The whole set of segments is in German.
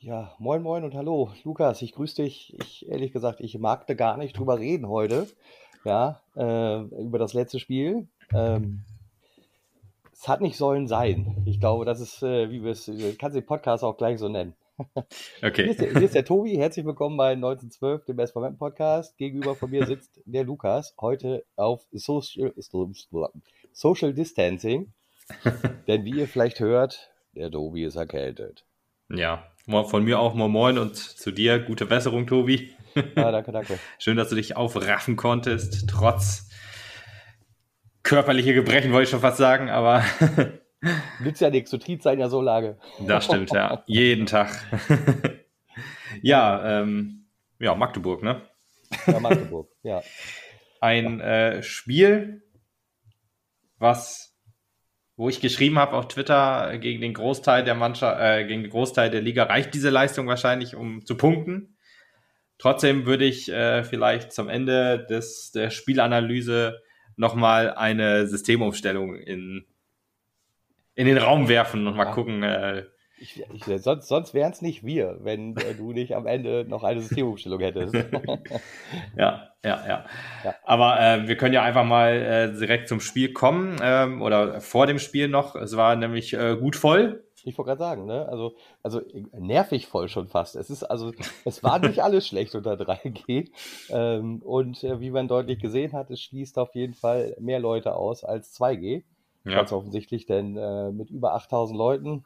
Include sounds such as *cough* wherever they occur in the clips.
Ja, moin moin und hallo. Lukas, ich grüße dich. Ich, ehrlich gesagt, ich magte gar nicht drüber reden heute. Ja, äh, über das letzte Spiel. Ähm, es hat nicht sollen sein. Ich glaube, das ist, äh, wie wir es, äh, kannst den Podcast auch gleich so nennen. *laughs* Okay. Hier ist, der, hier ist der Tobi, herzlich willkommen bei 1912, dem Best Moment Podcast. Gegenüber von mir sitzt der Lukas, heute auf Social, Social Distancing. *laughs* Denn wie ihr vielleicht hört, der Tobi ist erkältet. Ja, von mir auch moin moin und zu dir gute Besserung, Tobi. Ja, danke, danke. *laughs* Schön, dass du dich aufraffen konntest, trotz körperliche Gebrechen, wollte ich schon fast sagen, aber *laughs* Nützt ja nichts, du triebst sein ja so lange. das stimmt, ja. Jeden Tag. ja, ähm, ja, Magdeburg, ne? Ja, Magdeburg, ja. Ein äh, Spiel, was, wo ich geschrieben habe auf Twitter, gegen den Großteil der Mannschaft, äh, gegen den Großteil der Liga reicht diese Leistung wahrscheinlich, um zu punkten. Trotzdem würde ich äh, vielleicht zum Ende des, der Spielanalyse nochmal eine Systemumstellung in, in den Raum werfen und mal Ja. gucken. Äh, Ich, ich, sonst sonst wären es nicht wir, wenn äh, du nicht am Ende noch eine Systemumstellung hättest. *laughs* ja, ja, ja, Ja. Aber äh, wir können ja einfach mal äh, direkt zum Spiel kommen ähm, oder vor dem Spiel noch. Es war nämlich äh, gut voll. Ich wollte gerade sagen, ne? Also, also nervig voll schon fast. Es ist also, es war nicht *laughs* alles schlecht unter 3G. Ähm, und äh, wie man deutlich gesehen hat, es schließt auf jeden Fall mehr Leute aus als 2G. Ja, Ganz offensichtlich, denn äh, mit über 8000 Leuten,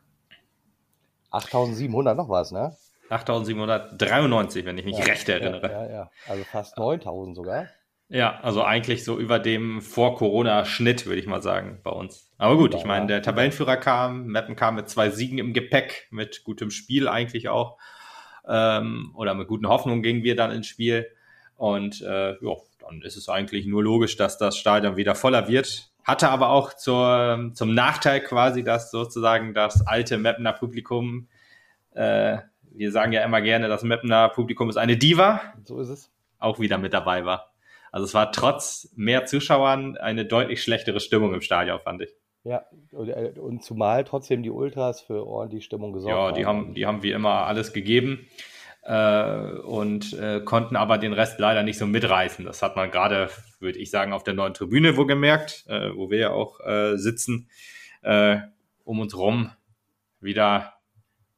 8700 noch was, ne? 8793, wenn ich mich Ja, recht erinnere. Ja, ja, ja. Also fast 9000 sogar. Ja, also eigentlich so über dem Vor-Corona-Schnitt, würde ich mal sagen, bei uns. Aber gut, ich meine, der Tabellenführer kam, Meppen kam mit zwei Siegen im Gepäck, mit gutem Spiel eigentlich auch. Ähm, oder mit guten Hoffnungen gingen wir dann ins Spiel. Und äh, ja, dann ist es eigentlich nur logisch, dass das Stadion wieder voller wird. Hatte aber auch zur, zum Nachteil quasi, dass sozusagen das alte Meppener Publikum, äh, wir sagen ja immer gerne, das Meppener Publikum ist eine Diva, So ist es. auch wieder mit dabei war. Also es war trotz mehr Zuschauern eine deutlich schlechtere Stimmung im Stadion, fand ich. Ja, und, äh, und zumal trotzdem die Ultras für ordentlich Stimmung gesorgt Ja, die haben, die haben wie immer alles gegeben und äh, konnten aber den Rest leider nicht so mitreißen. Das hat man gerade, würde ich sagen, auf der neuen Tribüne wo gemerkt, äh, wo wir ja auch äh, sitzen, äh, um uns rum wieder,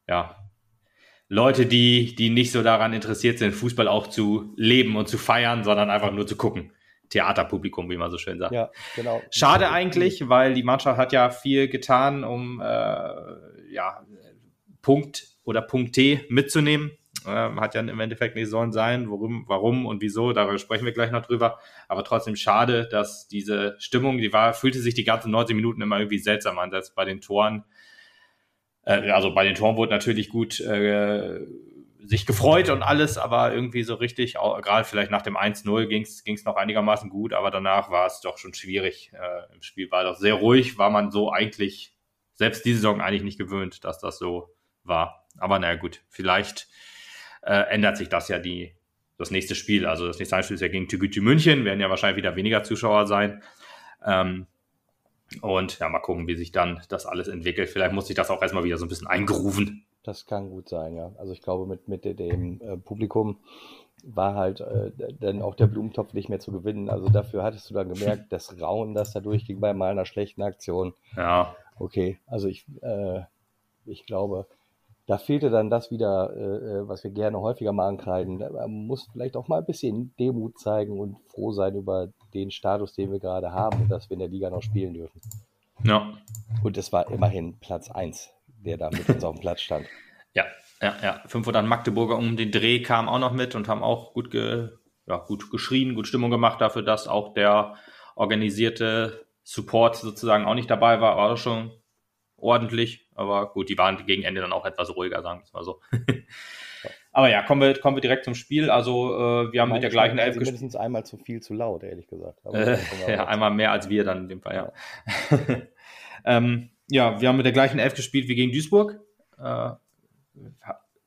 ja, Leute, die, die nicht so daran interessiert sind, Fußball auch zu leben und zu feiern, sondern einfach nur zu gucken. Theaterpublikum, wie man so schön sagt. Ja, genau. Schade eigentlich, weil die Mannschaft hat ja viel getan, um äh, ja, Punkt oder Punkt T mitzunehmen. Ähm, hat ja im Endeffekt nicht sollen sein, worum, warum und wieso, darüber sprechen wir gleich noch drüber. Aber trotzdem schade, dass diese Stimmung, die war, fühlte sich die ganzen 90 Minuten immer irgendwie seltsam an, dass bei den Toren, äh, also bei den Toren wurde natürlich gut äh, sich gefreut und alles, aber irgendwie so richtig, gerade vielleicht nach dem 1-0 ging es noch einigermaßen gut, aber danach war es doch schon schwierig. Äh, Im Spiel war doch sehr ruhig, war man so eigentlich, selbst diese Saison eigentlich nicht gewöhnt, dass das so war. Aber naja gut, vielleicht äh, ändert sich das ja die, das nächste Spiel. Also das nächste Spiel ist ja gegen Tügütü München, werden ja wahrscheinlich wieder weniger Zuschauer sein. Ähm, und ja, mal gucken, wie sich dann das alles entwickelt. Vielleicht muss sich das auch erstmal wieder so ein bisschen eingrooven. Das kann gut sein, ja. Also ich glaube, mit, mit dem äh, Publikum war halt äh, dann auch der Blumentopf nicht mehr zu gewinnen. Also dafür hattest du dann gemerkt, *laughs* das Raunen, das da durchging bei mal einer schlechten Aktion. Ja, Okay, also ich, äh, ich glaube, da fehlte dann das wieder, äh, was wir gerne häufiger mal ankreiden. Man muss vielleicht auch mal ein bisschen Demut zeigen und froh sein über den Status, den wir gerade haben und dass wir in der Liga noch spielen dürfen. ja, Und es war immerhin Platz eins, der da mit uns auf dem Platz stand. *laughs* ja, ja, ja. 500 Magdeburger um den Dreh kamen auch noch mit und haben auch gut, ge, ja, gut geschrien, gut Stimmung gemacht dafür, dass auch der organisierte Support sozusagen auch nicht dabei war. War das schon ordentlich, aber gut, die waren gegen Ende dann auch etwas ruhiger, sagen wir es mal so. *laughs* aber ja, kommen wir, kommen wir direkt zum Spiel. Also äh, wir haben mit der gleichen Elf gespielt. mindestens einmal zu viel zu laut, ehrlich gesagt. Aber Äh, ja, einmal mehr als wir dann in dem Fall, ja. *laughs* ähm, ja, wir haben mit der gleichen Elf gespielt wie gegen Duisburg. Äh,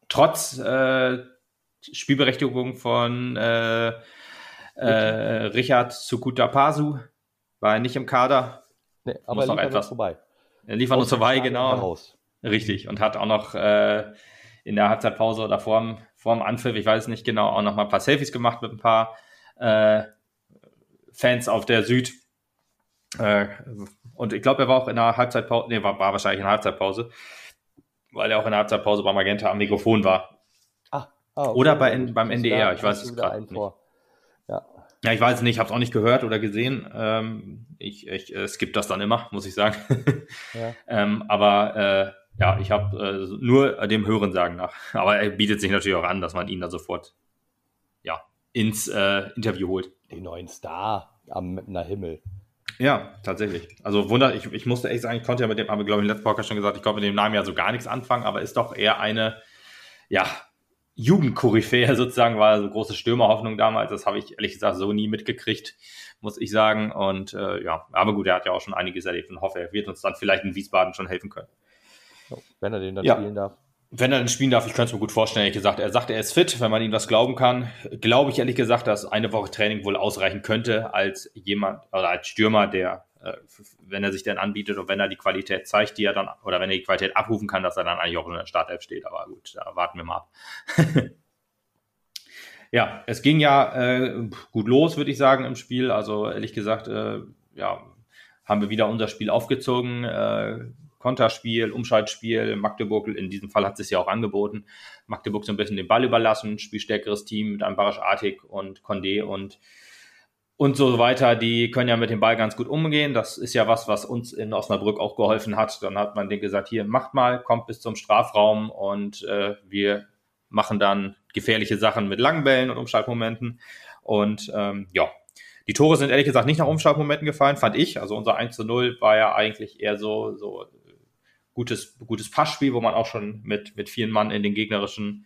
trotz äh, Spielberechtigung von äh, äh, Richard Sukuta Pasu war er nicht im Kader. Nee, Muss aber noch etwas. vorbei. Er liefert uns vorbei, genau. Heraus. Richtig. Und hat auch noch äh, in der Halbzeitpause oder vorm, vorm Anpfiff, ich weiß nicht genau, auch noch mal ein paar Selfies gemacht mit ein paar äh, Fans auf der Süd. Äh, und ich glaube, er war auch in der Halbzeitpause, nee, war, war wahrscheinlich in der Halbzeitpause, weil er auch in der Halbzeitpause bei Magenta am Mikrofon war. Ah, ah okay. Oder bei, beim NDR, ich weiß es gerade nicht. Ja. Ja, ich weiß es nicht, habe es auch nicht gehört oder gesehen. Ähm, ich ich äh, skippe das dann immer, muss ich sagen. *laughs* ja. *laughs* ähm, aber äh, ja, ich habe äh, nur dem Hören sagen nach. Aber er bietet sich natürlich auch an, dass man ihn da sofort ja, ins äh, Interview holt. Den neuen Star am na Himmel. Ja, tatsächlich. Also wunder, ich, ich musste echt sagen, ich konnte ja mit dem, habe ich glaube ich im letzten Podcast schon gesagt, ich konnte mit dem Namen ja so gar nichts anfangen, aber ist doch eher eine, ja, Jugendkoryphäe *laughs* sozusagen, war so große Stürmerhoffnung damals. Das habe ich ehrlich gesagt so nie mitgekriegt, muss ich sagen. Und äh, ja, aber gut, er hat ja auch schon einiges erlebt und hoffe, er wird uns dann vielleicht in Wiesbaden schon helfen können. Wenn er den dann ja. spielen darf. Wenn er den spielen darf, ich könnte es mir gut vorstellen, ehrlich gesagt. Er sagt, er ist fit, wenn man ihm das glauben kann. Glaube ich ehrlich gesagt, dass eine Woche Training wohl ausreichen könnte als jemand, oder als Stürmer, der, wenn er sich denn anbietet und wenn er die Qualität zeigt, die er dann, oder wenn er die Qualität abrufen kann, dass er dann eigentlich auch in der Startelf steht. Aber gut, da warten wir mal ab. *laughs* ja, es ging ja äh, gut los, würde ich sagen, im Spiel. Also ehrlich gesagt, äh, ja, haben wir wieder unser Spiel aufgezogen. Äh, Konterspiel, Umschaltspiel. Magdeburg, in diesem Fall hat es ja auch angeboten. Magdeburg so ein bisschen den Ball überlassen, spielstärkeres Team mit einem Barasch Artig und Condé und und so weiter, die können ja mit dem Ball ganz gut umgehen. Das ist ja was, was uns in Osnabrück auch geholfen hat. Dann hat man denen gesagt, hier, macht mal, kommt bis zum Strafraum und äh, wir machen dann gefährliche Sachen mit langen Bällen und Umschaltmomenten. Und ähm, ja, die Tore sind ehrlich gesagt nicht nach Umschaltmomenten gefallen, fand ich. Also unser 1 zu 0 war ja eigentlich eher so, so gutes, gutes Passspiel, wo man auch schon mit, mit vielen Mann in den gegnerischen,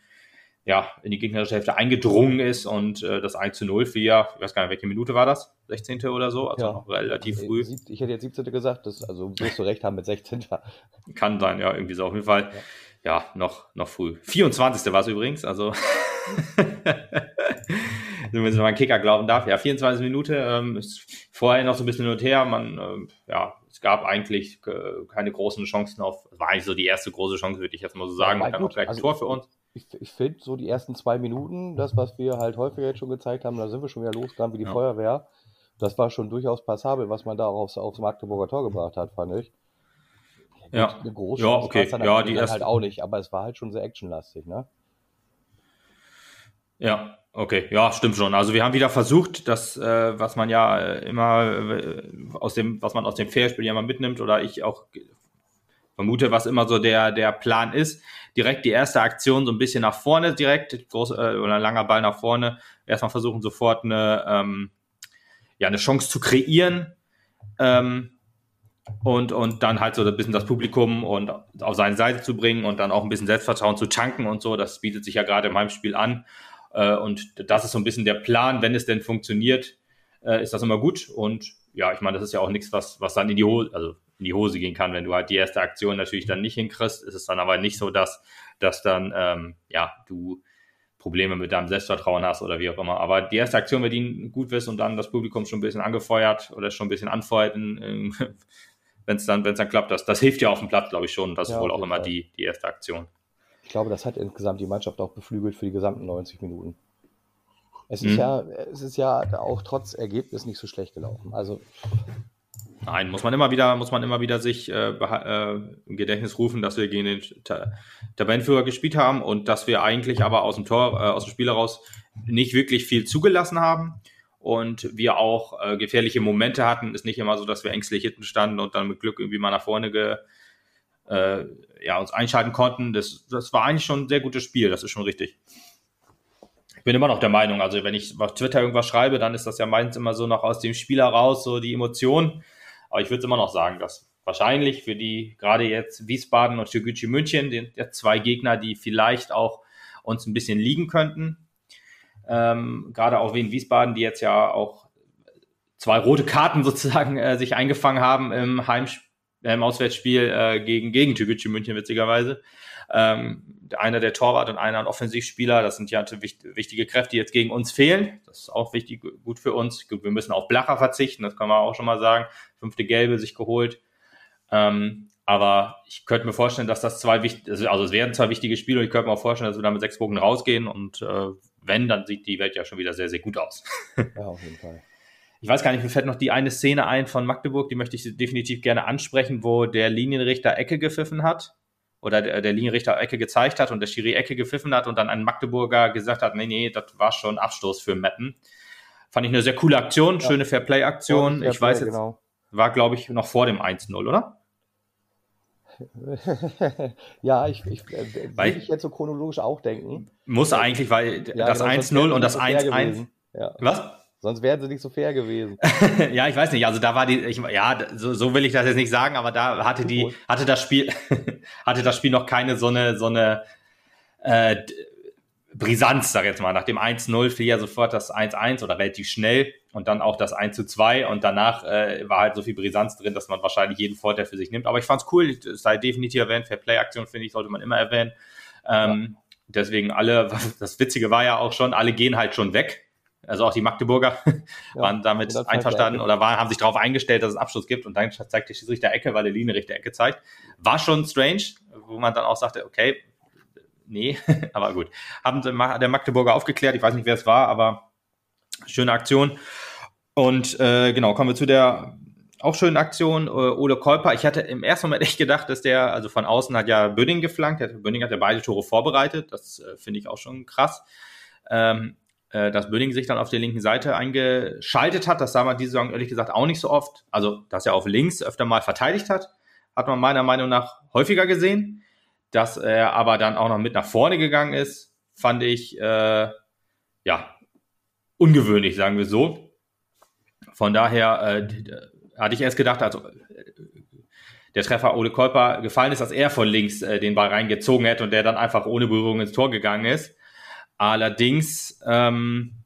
ja, in die gegnerische Hälfte eingedrungen ist und äh, das 1 zu 0 für, ja, ich weiß gar nicht, welche Minute war das? 16. oder so, also ja. noch relativ früh. Ich hätte jetzt 17. gesagt, das, also wirst du recht haben mit 16. Kann sein, ja, irgendwie so auf jeden Fall. Ja, ja noch, noch früh. 24. war es übrigens, also *laughs* wenn man Kicker glauben darf. Ja, 24 Minuten, ähm, ist vorher noch so ein bisschen hin und her. Man, ähm, ja, es gab eigentlich äh, keine großen Chancen auf, war eigentlich so die erste große Chance, würde ich jetzt mal so sagen. Ja, gut, gleich also Tor für uns. Ich, ich finde so die ersten zwei Minuten, das, was wir halt häufiger jetzt schon gezeigt haben, da sind wir schon wieder losgegangen wie die ja. Feuerwehr. Das war schon durchaus passabel, was man da auch aufs, aufs Magdeburger Tor gebracht hat, fand ich. Ja, eine große ja, okay. ja, die erste... halt auch nicht, aber es war halt schon sehr actionlastig, ne? Ja, Okay, ja, stimmt schon. Also wir haben wieder versucht, das, äh, was man ja äh, immer äh, aus dem, was man aus dem Fairspiel ja mal mitnimmt, oder ich auch vermute, was immer so der, der Plan ist, direkt die erste Aktion so ein bisschen nach vorne, direkt, groß, äh, oder langer Ball nach vorne, erstmal versuchen sofort eine, ähm, ja, eine Chance zu kreieren. Ähm, und, und dann halt so ein bisschen das Publikum und auf seine Seite zu bringen und dann auch ein bisschen Selbstvertrauen zu tanken und so. Das bietet sich ja gerade in meinem Spiel an. Äh, und das ist so ein bisschen der Plan, wenn es denn funktioniert, äh, ist das immer gut. Und ja, ich meine, das ist ja auch nichts, was, was dann in die Hose, also in die Hose gehen kann, wenn du halt die erste Aktion natürlich dann nicht hinkriegst, ist es dann aber nicht so, dass, dass dann, ähm, ja, du Probleme mit deinem Selbstvertrauen hast oder wie auch immer. Aber die erste Aktion, wenn die gut wirst und dann das Publikum schon ein bisschen angefeuert oder schon ein bisschen anfeuert, *laughs* wenn es dann, wenn's dann klappt, das, das hilft ja auf dem Platz, glaube ich schon. Das ja, ist wohl auch immer die, die erste Aktion. Ich glaube, das hat insgesamt die Mannschaft auch beflügelt für die gesamten 90 Minuten. Es ist, mhm. ja, es ist ja auch trotz Ergebnis nicht so schlecht gelaufen. Also Nein, muss man immer wieder, muss man immer wieder sich äh, äh, im Gedächtnis rufen, dass wir gegen den Ta Tabellenführer gespielt haben und dass wir eigentlich aber aus dem Tor, äh, aus dem Spiel heraus nicht wirklich viel zugelassen haben und wir auch äh, gefährliche Momente hatten. Ist nicht immer so, dass wir ängstlich hinten standen und dann mit Glück irgendwie mal nach vorne ge, äh, ja, uns einschalten konnten. Das, das war eigentlich schon ein sehr gutes Spiel, das ist schon richtig. Ich bin immer noch der Meinung, also wenn ich auf Twitter irgendwas schreibe, dann ist das ja meistens immer so noch aus dem Spiel heraus, so die Emotion. Aber ich würde immer noch sagen, dass wahrscheinlich für die, gerade jetzt Wiesbaden und Türgücü München, die, die zwei Gegner, die vielleicht auch uns ein bisschen liegen könnten. Ähm, gerade auch in Wiesbaden, die jetzt ja auch zwei rote Karten *laughs* sozusagen äh, sich eingefangen haben im Heimspiel im Auswärtsspiel äh, gegen, gegen Türkgücü München, witzigerweise. Ähm, einer der Torwart und einer ein Offensivspieler, das sind ja wichtige Kräfte, die jetzt gegen uns fehlen. Das ist auch wichtig, gut für uns. Wir müssen auf Blacher verzichten, das kann man auch schon mal sagen. Fünfte Gelbe sich geholt. Ähm, Aber ich könnte mir vorstellen, dass das zwei wichtige, also, also es werden zwei wichtige Spiele und ich könnte mir auch vorstellen, dass wir da mit sechs Punkten rausgehen und äh, wenn, dann sieht die Welt ja schon wieder sehr, sehr gut aus. ja, auf jeden Fall. Ich weiß gar nicht, mir fällt noch die eine Szene ein von Magdeburg, die möchte ich definitiv gerne ansprechen, wo der Linienrichter Ecke gepfiffen hat oder der, der Linienrichter Ecke gezeigt hat und der Schiri Ecke gepfiffen hat und dann ein Magdeburger gesagt hat, nee, nee, das war schon Abstoß für Metten. Fand ich eine sehr coole Aktion, ja. schöne Fairplay-Aktion. Ich weiß jetzt, genau. war glaube ich noch vor dem 1-0, oder? *laughs* ja, ich, ich äh, würde ich jetzt so chronologisch auch denken. Muss eigentlich, weil ja, das genau, 1-0 und das 1-1. Ja. Was? Sonst wären sie nicht so fair gewesen. *laughs* ja, ich weiß nicht. Also da war die, ich, ja, so, so will ich das jetzt nicht sagen, aber da hatte die, hatte das Spiel, *laughs* hatte das Spiel noch keine so eine, so eine äh, Brisanz, sag ich jetzt mal. Nach dem 1-0 fiel ja sofort das 1-1 oder relativ schnell und dann auch das 1-2 und danach äh, war halt so viel Brisanz drin, dass man wahrscheinlich jeden Vorteil für sich nimmt. Aber ich fand's cool, es sei definitiv erwähnt, Fair-Play-Aktion, finde ich, sollte man immer erwähnen. Ähm, ja. Deswegen alle, *laughs* das Witzige war ja auch schon, alle gehen halt schon weg. Also auch die Magdeburger *laughs* ja, waren damit einverstanden oder waren, haben sich darauf eingestellt, dass es Abschluss gibt und dann zeigt der Schiedsrichter Ecke, weil der Linienrichter Ecke zeigt. War schon strange, wo man dann auch sagte, okay, nee, *laughs* aber gut. Haben der Magdeburger aufgeklärt, ich weiß nicht, wer es war, aber schöne Aktion. Und äh, genau, kommen wir zu der auch schönen Aktion. Äh, Ole Kolper, ich hatte im ersten Moment echt gedacht, dass der, also von außen hat ja Böning geflankt, Böning hat ja beide Tore vorbereitet, das äh, finde ich auch schon krass. Ähm, äh, dass Böning sich dann auf der linken Seite eingeschaltet hat, das sah man diese Saison ehrlich gesagt auch nicht so oft. Also, dass er auf links öfter mal verteidigt hat, hat man meiner Meinung nach häufiger gesehen. Dass er aber dann auch noch mit nach vorne gegangen ist, fand ich, äh, ja, ungewöhnlich, sagen wir so. Von daher äh, hatte ich erst gedacht, also der Treffer Ole Kolper gefallen ist, dass er von links äh, den Ball reingezogen hätte und der dann einfach ohne Berührung ins Tor gegangen ist. Allerdings, ähm,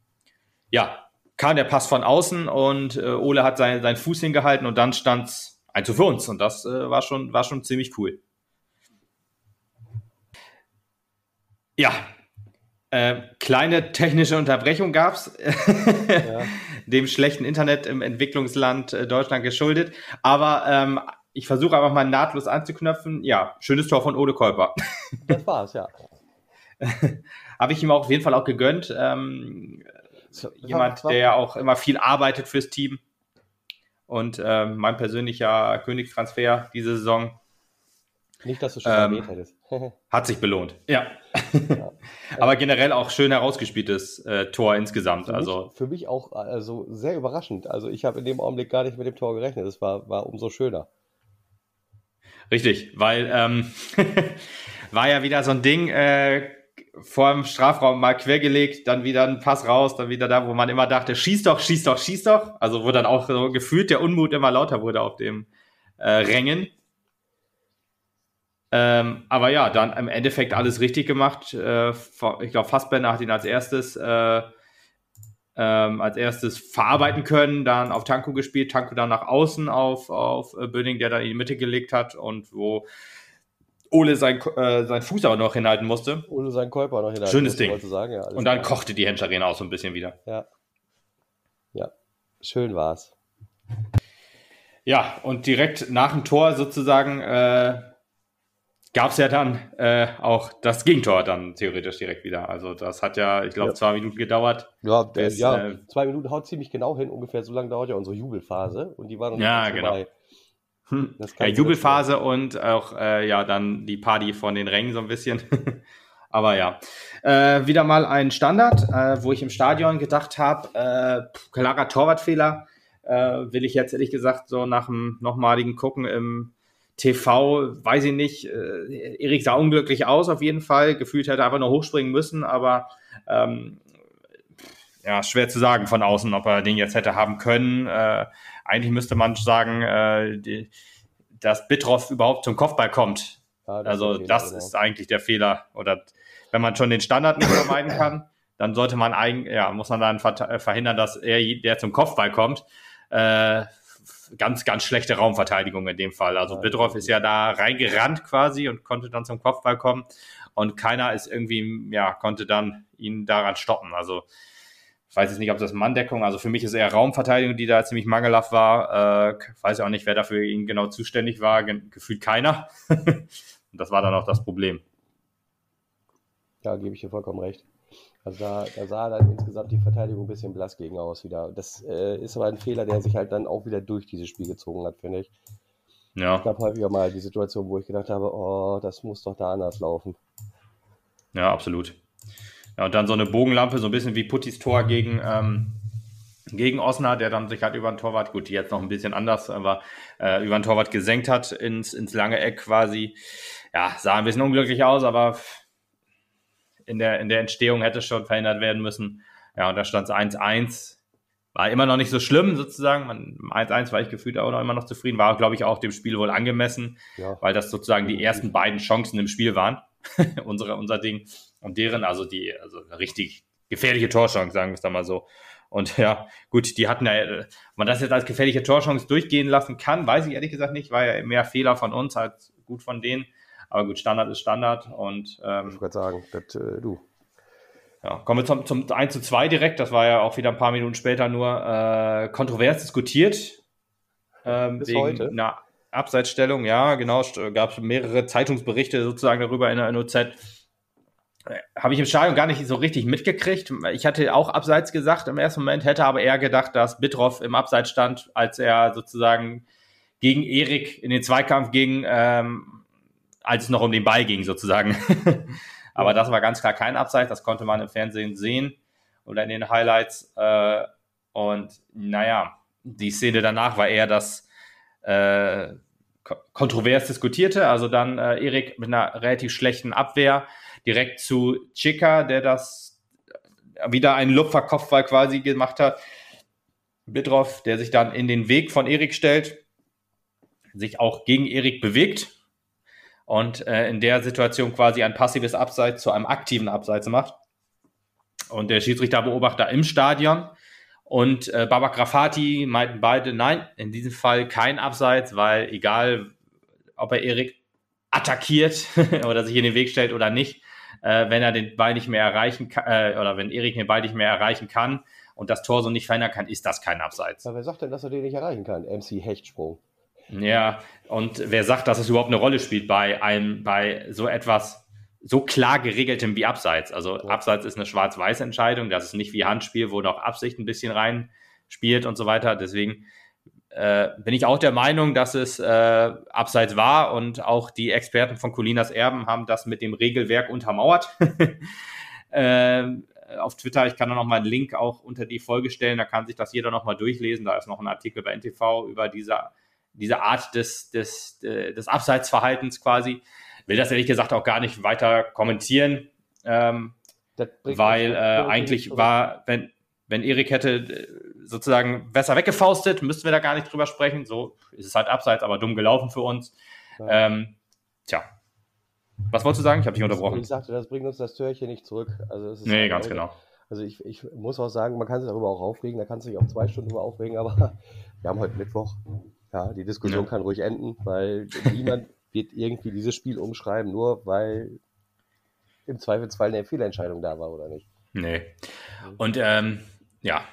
ja, kam der Pass von außen und äh, Ole hat sein, seinen Fuß hingehalten und dann stand es 1 zu für uns und das äh, war, schon, war schon ziemlich cool. Ja, äh, kleine technische Unterbrechung gab es, ja. *laughs* dem schlechten Internet im Entwicklungsland äh, Deutschland geschuldet. Aber ähm, ich versuche einfach mal nahtlos anzuknöpfen. Ja, schönes Tor von Ole Kolper. Das war's, ja. *laughs* Habe ich ihm auch auf jeden Fall auch gegönnt. Ähm, so, jemand, der auch immer viel arbeitet fürs Team. Und ähm, mein persönlicher Königstransfer diese Saison. Nicht, dass du schon ähm, erwähnt hättest. *laughs* hat sich belohnt. Ja. ja. *laughs* Aber generell auch schön herausgespieltes äh, Tor insgesamt. Für also mich, für mich auch also sehr überraschend. Also ich habe in dem Augenblick gar nicht mit dem Tor gerechnet. Es war, war umso schöner. Richtig, weil ähm, *laughs* war ja wieder so ein Ding. Äh, vor dem Strafraum mal quergelegt, dann wieder ein Pass raus, dann wieder da, wo man immer dachte, schieß doch, schieß doch, schieß doch. Also wo dann auch so gefühlt der Unmut immer lauter wurde auf dem äh, Rängen. Ähm, aber ja, dann im Endeffekt alles richtig gemacht. Äh, ich glaube, Fassbender hat ihn als erstes äh, ähm, als erstes verarbeiten können, dann auf Tanko gespielt, Tanko dann nach außen auf, auf äh, Böning, der dann in die Mitte gelegt hat und wo Ole sein, äh, sein Fuß aber noch hinhalten musste. Ole seinen Käuper noch hinhalten Schönes Ding. Sagen, ja, und dann klar. kochte die Henscharena auch so ein bisschen wieder. Ja. Ja, schön war's. Ja, und direkt nach dem Tor sozusagen äh, gab es ja dann äh, auch das Gegentor dann theoretisch direkt wieder. Also das hat ja, ich glaube, ja. zwei Minuten gedauert. Ja, bis, ja äh, zwei Minuten haut ziemlich genau hin, ungefähr so lange dauert ja unsere Jubelphase und die war dann ja, genau. Vorbei. Hm. Ja, Jubelphase und auch äh, ja dann die Party von den Rängen so ein bisschen. *laughs* Aber ja, äh, wieder mal ein Standard, äh, wo ich im Stadion gedacht habe, äh, klarer Torwartfehler. Äh, will ich jetzt ehrlich gesagt so nach dem nochmaligen Gucken im TV, weiß ich nicht. Äh, Erik sah unglücklich aus auf jeden Fall. Gefühlt hätte er einfach nur hochspringen müssen, aber ähm, ja, schwer zu sagen von außen, ob er den jetzt hätte haben können. Äh, eigentlich müsste man sagen, äh, die, dass Bitroff überhaupt zum Kopfball kommt. Ja, das also ist das Fehler, ist eigentlich der Fehler. Oder wenn man schon den Standard nicht vermeiden kann, dann sollte man eigentlich, ja, muss man dann äh, verhindern, dass er, der zum Kopfball kommt. Äh, ganz, ganz schlechte Raumverteidigung in dem Fall. Also ja, Bitroff ist ja da reingerannt quasi und konnte dann zum Kopfball kommen. Und keiner ist irgendwie, ja, konnte dann ihn daran stoppen. Also Ich weiß jetzt nicht, ob das Manndeckung, also für mich ist eher Raumverteidigung, die da ziemlich mangelhaft war. Äh, weiß ja auch nicht, wer dafür ihn genau zuständig war. Gefühlt keiner. *laughs* Und das war dann auch das Problem. Ja, gebe ich dir vollkommen recht. Also da, da, sah dann insgesamt die Verteidigung ein bisschen blass gegen aus wieder. Das äh, ist aber ein Fehler, der sich halt dann auch wieder durch dieses Spiel gezogen hat, finde ich. Ja. Ich habe häufiger mal die Situation, wo ich gedacht habe, oh, das muss doch da anders laufen. Ja, absolut. Ja, und dann so eine Bogenlampe, so ein bisschen wie Puttis Tor gegen, ähm, gegen Osner, der dann sich halt über den Torwart, gut, jetzt noch ein bisschen anders, aber äh, über den Torwart gesenkt hat ins, ins lange Eck quasi. Ja, sah ein bisschen unglücklich aus, aber in der, in der Entstehung hätte schon verhindert werden müssen. Ja, und da stand es 1-1. War immer noch nicht so schlimm sozusagen. 1-1 war ich gefühlt auch noch immer noch zufrieden. War, glaube ich, auch dem Spiel wohl angemessen, ja. weil das sozusagen die ersten beiden Chancen im Spiel waren. *laughs* unsere, unser Ding. Und deren, also die, also eine richtig gefährliche Torchance, sagen wir es da mal so. Und *laughs* ja, gut, die hatten ja, äh, man das jetzt als gefährliche Torchance durchgehen lassen kann, weiß ich ehrlich gesagt nicht, war ja mehr Fehler von uns als gut von denen. Aber gut, Standard ist Standard und ähm, ich würde sagen, das, äh, du. Ja, kommen wir zum, zum 1 zu 2 direkt, das war ja auch wieder ein paar Minuten später nur äh, kontrovers diskutiert. Ähm, Bis wegen heute. einer Abseitsstellung, ja, genau, gab es mehrere Zeitungsberichte sozusagen darüber in der NOZ. Äh, habe ich im Stadion gar nicht so richtig mitgekriegt. Ich hatte auch Abseits gesagt im ersten Moment, hätte aber eher gedacht, dass Bitroff im Abseits stand, als er sozusagen gegen Erik in den Zweikampf ging, ähm, als es noch um den Ball ging sozusagen. *laughs* aber das war ganz klar kein Abseits, das konnte man im Fernsehen sehen oder in den Highlights. Äh, und naja, die Szene danach war eher, dass äh, kontrovers diskutierte. Also dann äh, Erik mit einer relativ schlechten Abwehr direkt zu Chica, der das wieder einen Lupferkopfball quasi gemacht hat. Bitroff, der sich dann in den Weg von Erik stellt, sich auch gegen Erik bewegt und äh, in der Situation quasi ein passives Abseits zu einem aktiven Abseits macht. Und der Schiedsrichterbeobachter im Stadion und äh, Baba Grafati meinten beide, nein, in diesem Fall kein Abseits, weil egal, ob er Erik attackiert *laughs* oder sich in den Weg stellt oder nicht, äh, wenn er den Ball nicht mehr erreichen kann, äh, oder wenn Erik den Ball nicht mehr erreichen kann und das Tor so nicht verändern kann, ist das kein Abseits. Aber wer sagt denn, dass er den nicht erreichen kann? MC Hechtsprung. Ja, und wer sagt, dass es überhaupt eine Rolle spielt bei einem, bei so etwas so klar geregeltem wie Abseits. Also ja. Abseits ist eine schwarz-weiß Entscheidung. Das ist nicht wie Handspiel, wo noch Absicht ein bisschen rein spielt und so weiter. Deswegen äh, bin ich auch der Meinung, dass es äh, Abseits war und auch die Experten von Colinas Erben haben das mit dem Regelwerk untermauert. *laughs* äh, auf Twitter, ich kann da noch mal einen Link auch unter die Folge stellen, da kann sich das jeder noch mal durchlesen. Da ist noch ein Artikel bei NTV über diese, diese Art des, des, äh, des Abseitsverhaltens quasi will das ehrlich gesagt auch gar nicht weiter kommentieren, ähm, weil äh, eigentlich war, wenn, wenn Erik hätte äh, sozusagen besser weggefaustet, müssten wir da gar nicht drüber sprechen. So ist es halt abseits, aber dumm gelaufen für uns. Ja. Ähm, tja. Was wolltest du sagen? Ich habe dich unterbrochen. Ich sagte, das bringt uns das Türchen nicht zurück. Also es ist nee, halt ganz genau. Also ich, ich muss auch sagen, man kann sich darüber auch aufregen, da kann sich auch zwei Stunden darüber aufregen, aber *laughs* wir haben heute Mittwoch. Ja, die Diskussion ja. kann ruhig enden, weil niemand *laughs* wird irgendwie dieses Spiel umschreiben, nur weil im Zweifelsfall eine Fehlentscheidung da war, oder nicht? Nee. Und ähm, ja,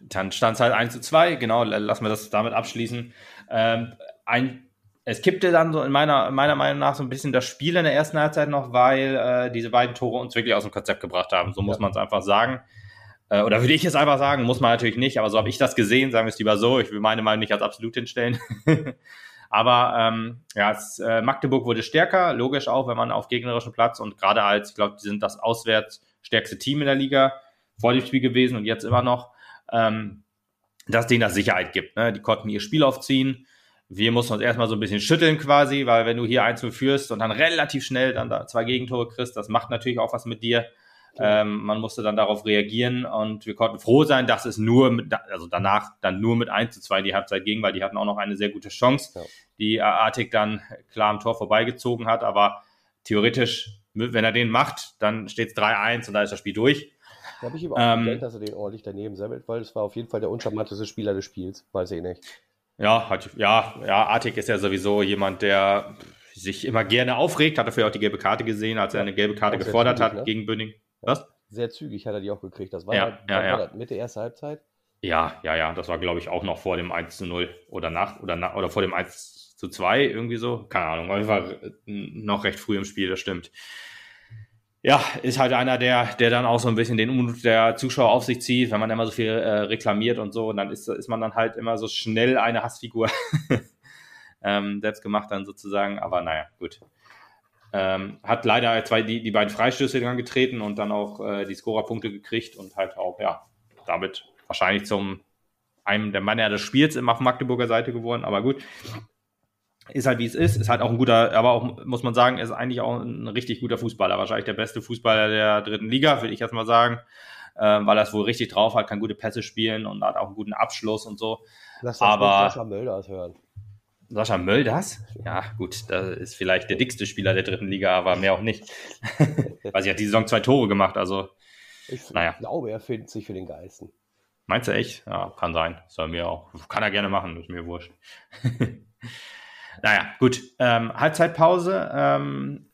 dann stand es halt 1 zu 2, genau, lassen wir das damit abschließen. Ähm, ein, es kippte dann so in meiner, meiner Meinung nach so ein bisschen das Spiel in der ersten Halbzeit noch, weil äh, diese beiden Tore uns wirklich aus dem Konzept gebracht haben. So muss man es einfach sagen. Äh, oder würde ich es einfach sagen, muss man natürlich nicht, aber so habe ich das gesehen, sagen wir es lieber so. Ich will meine Meinung nicht als absolut hinstellen. *laughs* Aber ähm, ja, es, äh, Magdeburg wurde stärker, logisch auch, wenn man auf gegnerischen Platz und gerade als, ich glaube, die sind das auswärts stärkste Team in der Liga vor dem Spiel gewesen und jetzt immer noch, ähm, dass denen das Sicherheit gibt. Ne? Die konnten ihr Spiel aufziehen. Wir mussten uns erstmal so ein bisschen schütteln quasi, weil wenn du hier 1 führst und dann relativ schnell dann da zwei Gegentore kriegst, das macht natürlich auch was mit dir. Ähm, man musste dann darauf reagieren und wir konnten froh sein, dass es nur, mit, also danach dann nur mit 1 zu 2 die Halbzeit ging, weil die hatten auch noch eine sehr gute Chance, ja. die Artig dann klar am Tor vorbeigezogen hat. Aber theoretisch, wenn er den macht, dann steht es 3-1 und da ist das Spiel durch. Da habe ich ihm auch ähm, gedacht, dass er den ordentlich daneben sammelt, weil es war auf jeden Fall der uncharmanteste Spieler des Spiels. Weiß ich nicht. Ja, hat, ja, ja, Artig ist ja sowieso jemand, der sich immer gerne aufregt, hat dafür auch die gelbe Karte gesehen, als er eine gelbe Karte gefordert hat ne? gegen Bünding. Was? sehr zügig hat er die auch gekriegt. Das war, ja, ja, ja. War Mitte erste Halbzeit. Ja, ja, ja. Das war, glaube ich, auch noch vor dem 1 zu 0 oder nach oder nach oder vor dem 1 zu 2, irgendwie so. Keine Ahnung. Auf jeden Fall noch recht früh im Spiel, das stimmt. Ja, ist halt einer, der, der dann auch so ein bisschen den Unmut der Zuschauer auf sich zieht, wenn man immer so viel äh, reklamiert und so. Und dann ist, ist man dann halt immer so schnell eine Hassfigur. *laughs* ähm, selbst gemacht dann sozusagen. Aber naja, gut. Ähm, hat leider zwei, die, die beiden Freistöße dann getreten und dann auch äh, die Scorerpunkte gekriegt und halt auch, ja, damit wahrscheinlich zum einem der Männer des Spiels auf Magdeburger Seite geworden. Aber gut, ist halt wie es ist. Ist halt auch ein guter, aber auch, muss man sagen, ist eigentlich auch ein richtig guter Fußballer. Wahrscheinlich der beste Fußballer der dritten Liga, würde ich jetzt mal sagen. Ähm, weil er es wohl richtig drauf hat, kann gute Pässe spielen und hat auch einen guten Abschluss und so. Lass das aber Sascha Mölders hören. Sascha Mölders? Ja, gut, das ist vielleicht der dickste Spieler der dritten Liga, aber mehr auch nicht. *laughs* Weil sie hat die Saison zwei Tore gemacht, also. Ich naja. glaube, er findet sich für den Geisten. Meinst du echt? Ja, kann sein. Soll mir auch. Kann er gerne machen, ist mir wurscht. *laughs* naja, gut. Ähm, Halbzeitpause. Ähm,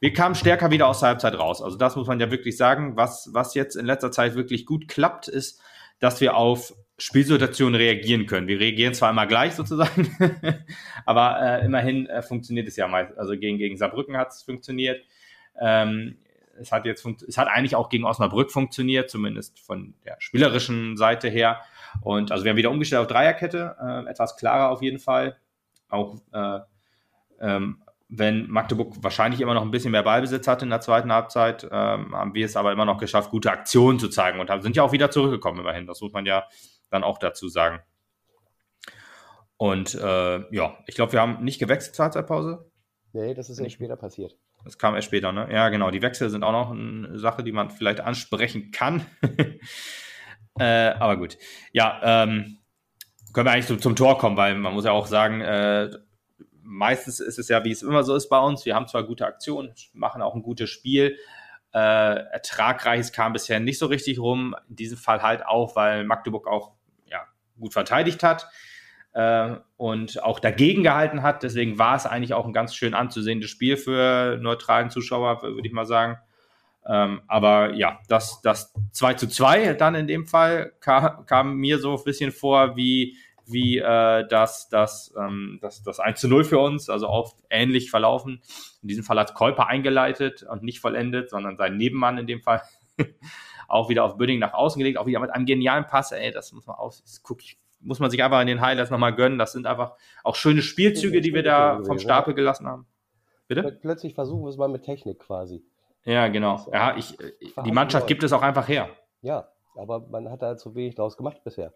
wir kamen stärker wieder aus der Halbzeit raus. Also das muss man ja wirklich sagen. Was, was jetzt in letzter Zeit wirklich gut klappt, ist, dass wir auf Spielsituationen reagieren können. Wir reagieren zwar immer gleich sozusagen, *laughs* aber äh, immerhin äh, funktioniert es ja meist. Also gegen, gegen Saarbrücken hat es funktioniert. Ähm, es hat jetzt es hat eigentlich auch gegen Osnabrück funktioniert, zumindest von der spielerischen Seite her. Und also wir haben wieder umgestellt auf Dreierkette, äh, etwas klarer auf jeden Fall. Auch äh, ähm, wenn Magdeburg wahrscheinlich immer noch ein bisschen mehr Ballbesitz hatte in der zweiten Halbzeit, ähm, haben wir es aber immer noch geschafft, gute Aktionen zu zeigen und haben, sind ja auch wieder zurückgekommen immerhin. Das muss man ja dann auch dazu sagen. Und äh, ja, ich glaube, wir haben nicht gewechselt zur Halbzeitpause. Nee, das ist erst später passiert. Das kam erst später, ne? Ja, genau. Die Wechsel sind auch noch eine Sache, die man vielleicht ansprechen kann. *laughs* äh, aber gut. Ja, ähm, können wir eigentlich zum, zum, Tor kommen, weil man muss ja auch sagen, äh, meistens ist es ja, wie es immer so ist bei uns. Wir haben zwar gute Aktionen, machen auch ein gutes Spiel, äh, Ertragreiches kam bisher nicht so richtig rum. In diesem Fall halt auch, weil Magdeburg auch ja, gut verteidigt hat äh, und auch dagegen gehalten hat. Deswegen war es eigentlich auch ein ganz schön anzusehendes Spiel für neutralen Zuschauer, würde ich mal sagen. Ähm, aber ja, das, das 2 zu 2 dann in dem Fall kam, kam mir so ein bisschen vor wie wie äh, das, das, ähm, das, das 1 zu 0 für uns, also auch ähnlich verlaufen. In diesem Fall hat Kolper eingeleitet und nicht vollendet, sondern sein Nebenmann in dem Fall *laughs* auch wieder auf Bünding nach außen gelegt, auch wieder mit einem genialen Pass, ey, das muss man auch, guck ich, muss man sich einfach in den Highlights nochmal gönnen. Das sind einfach auch schöne Spielzüge, die wir da vom Stapel gelassen haben. Bitte? Plötzlich versuchen wir es mal mit Technik quasi. Ja, genau. Ja, ich, die Mannschaft gibt es auch einfach her. Ja, aber man hat da zu wenig draus gemacht bisher.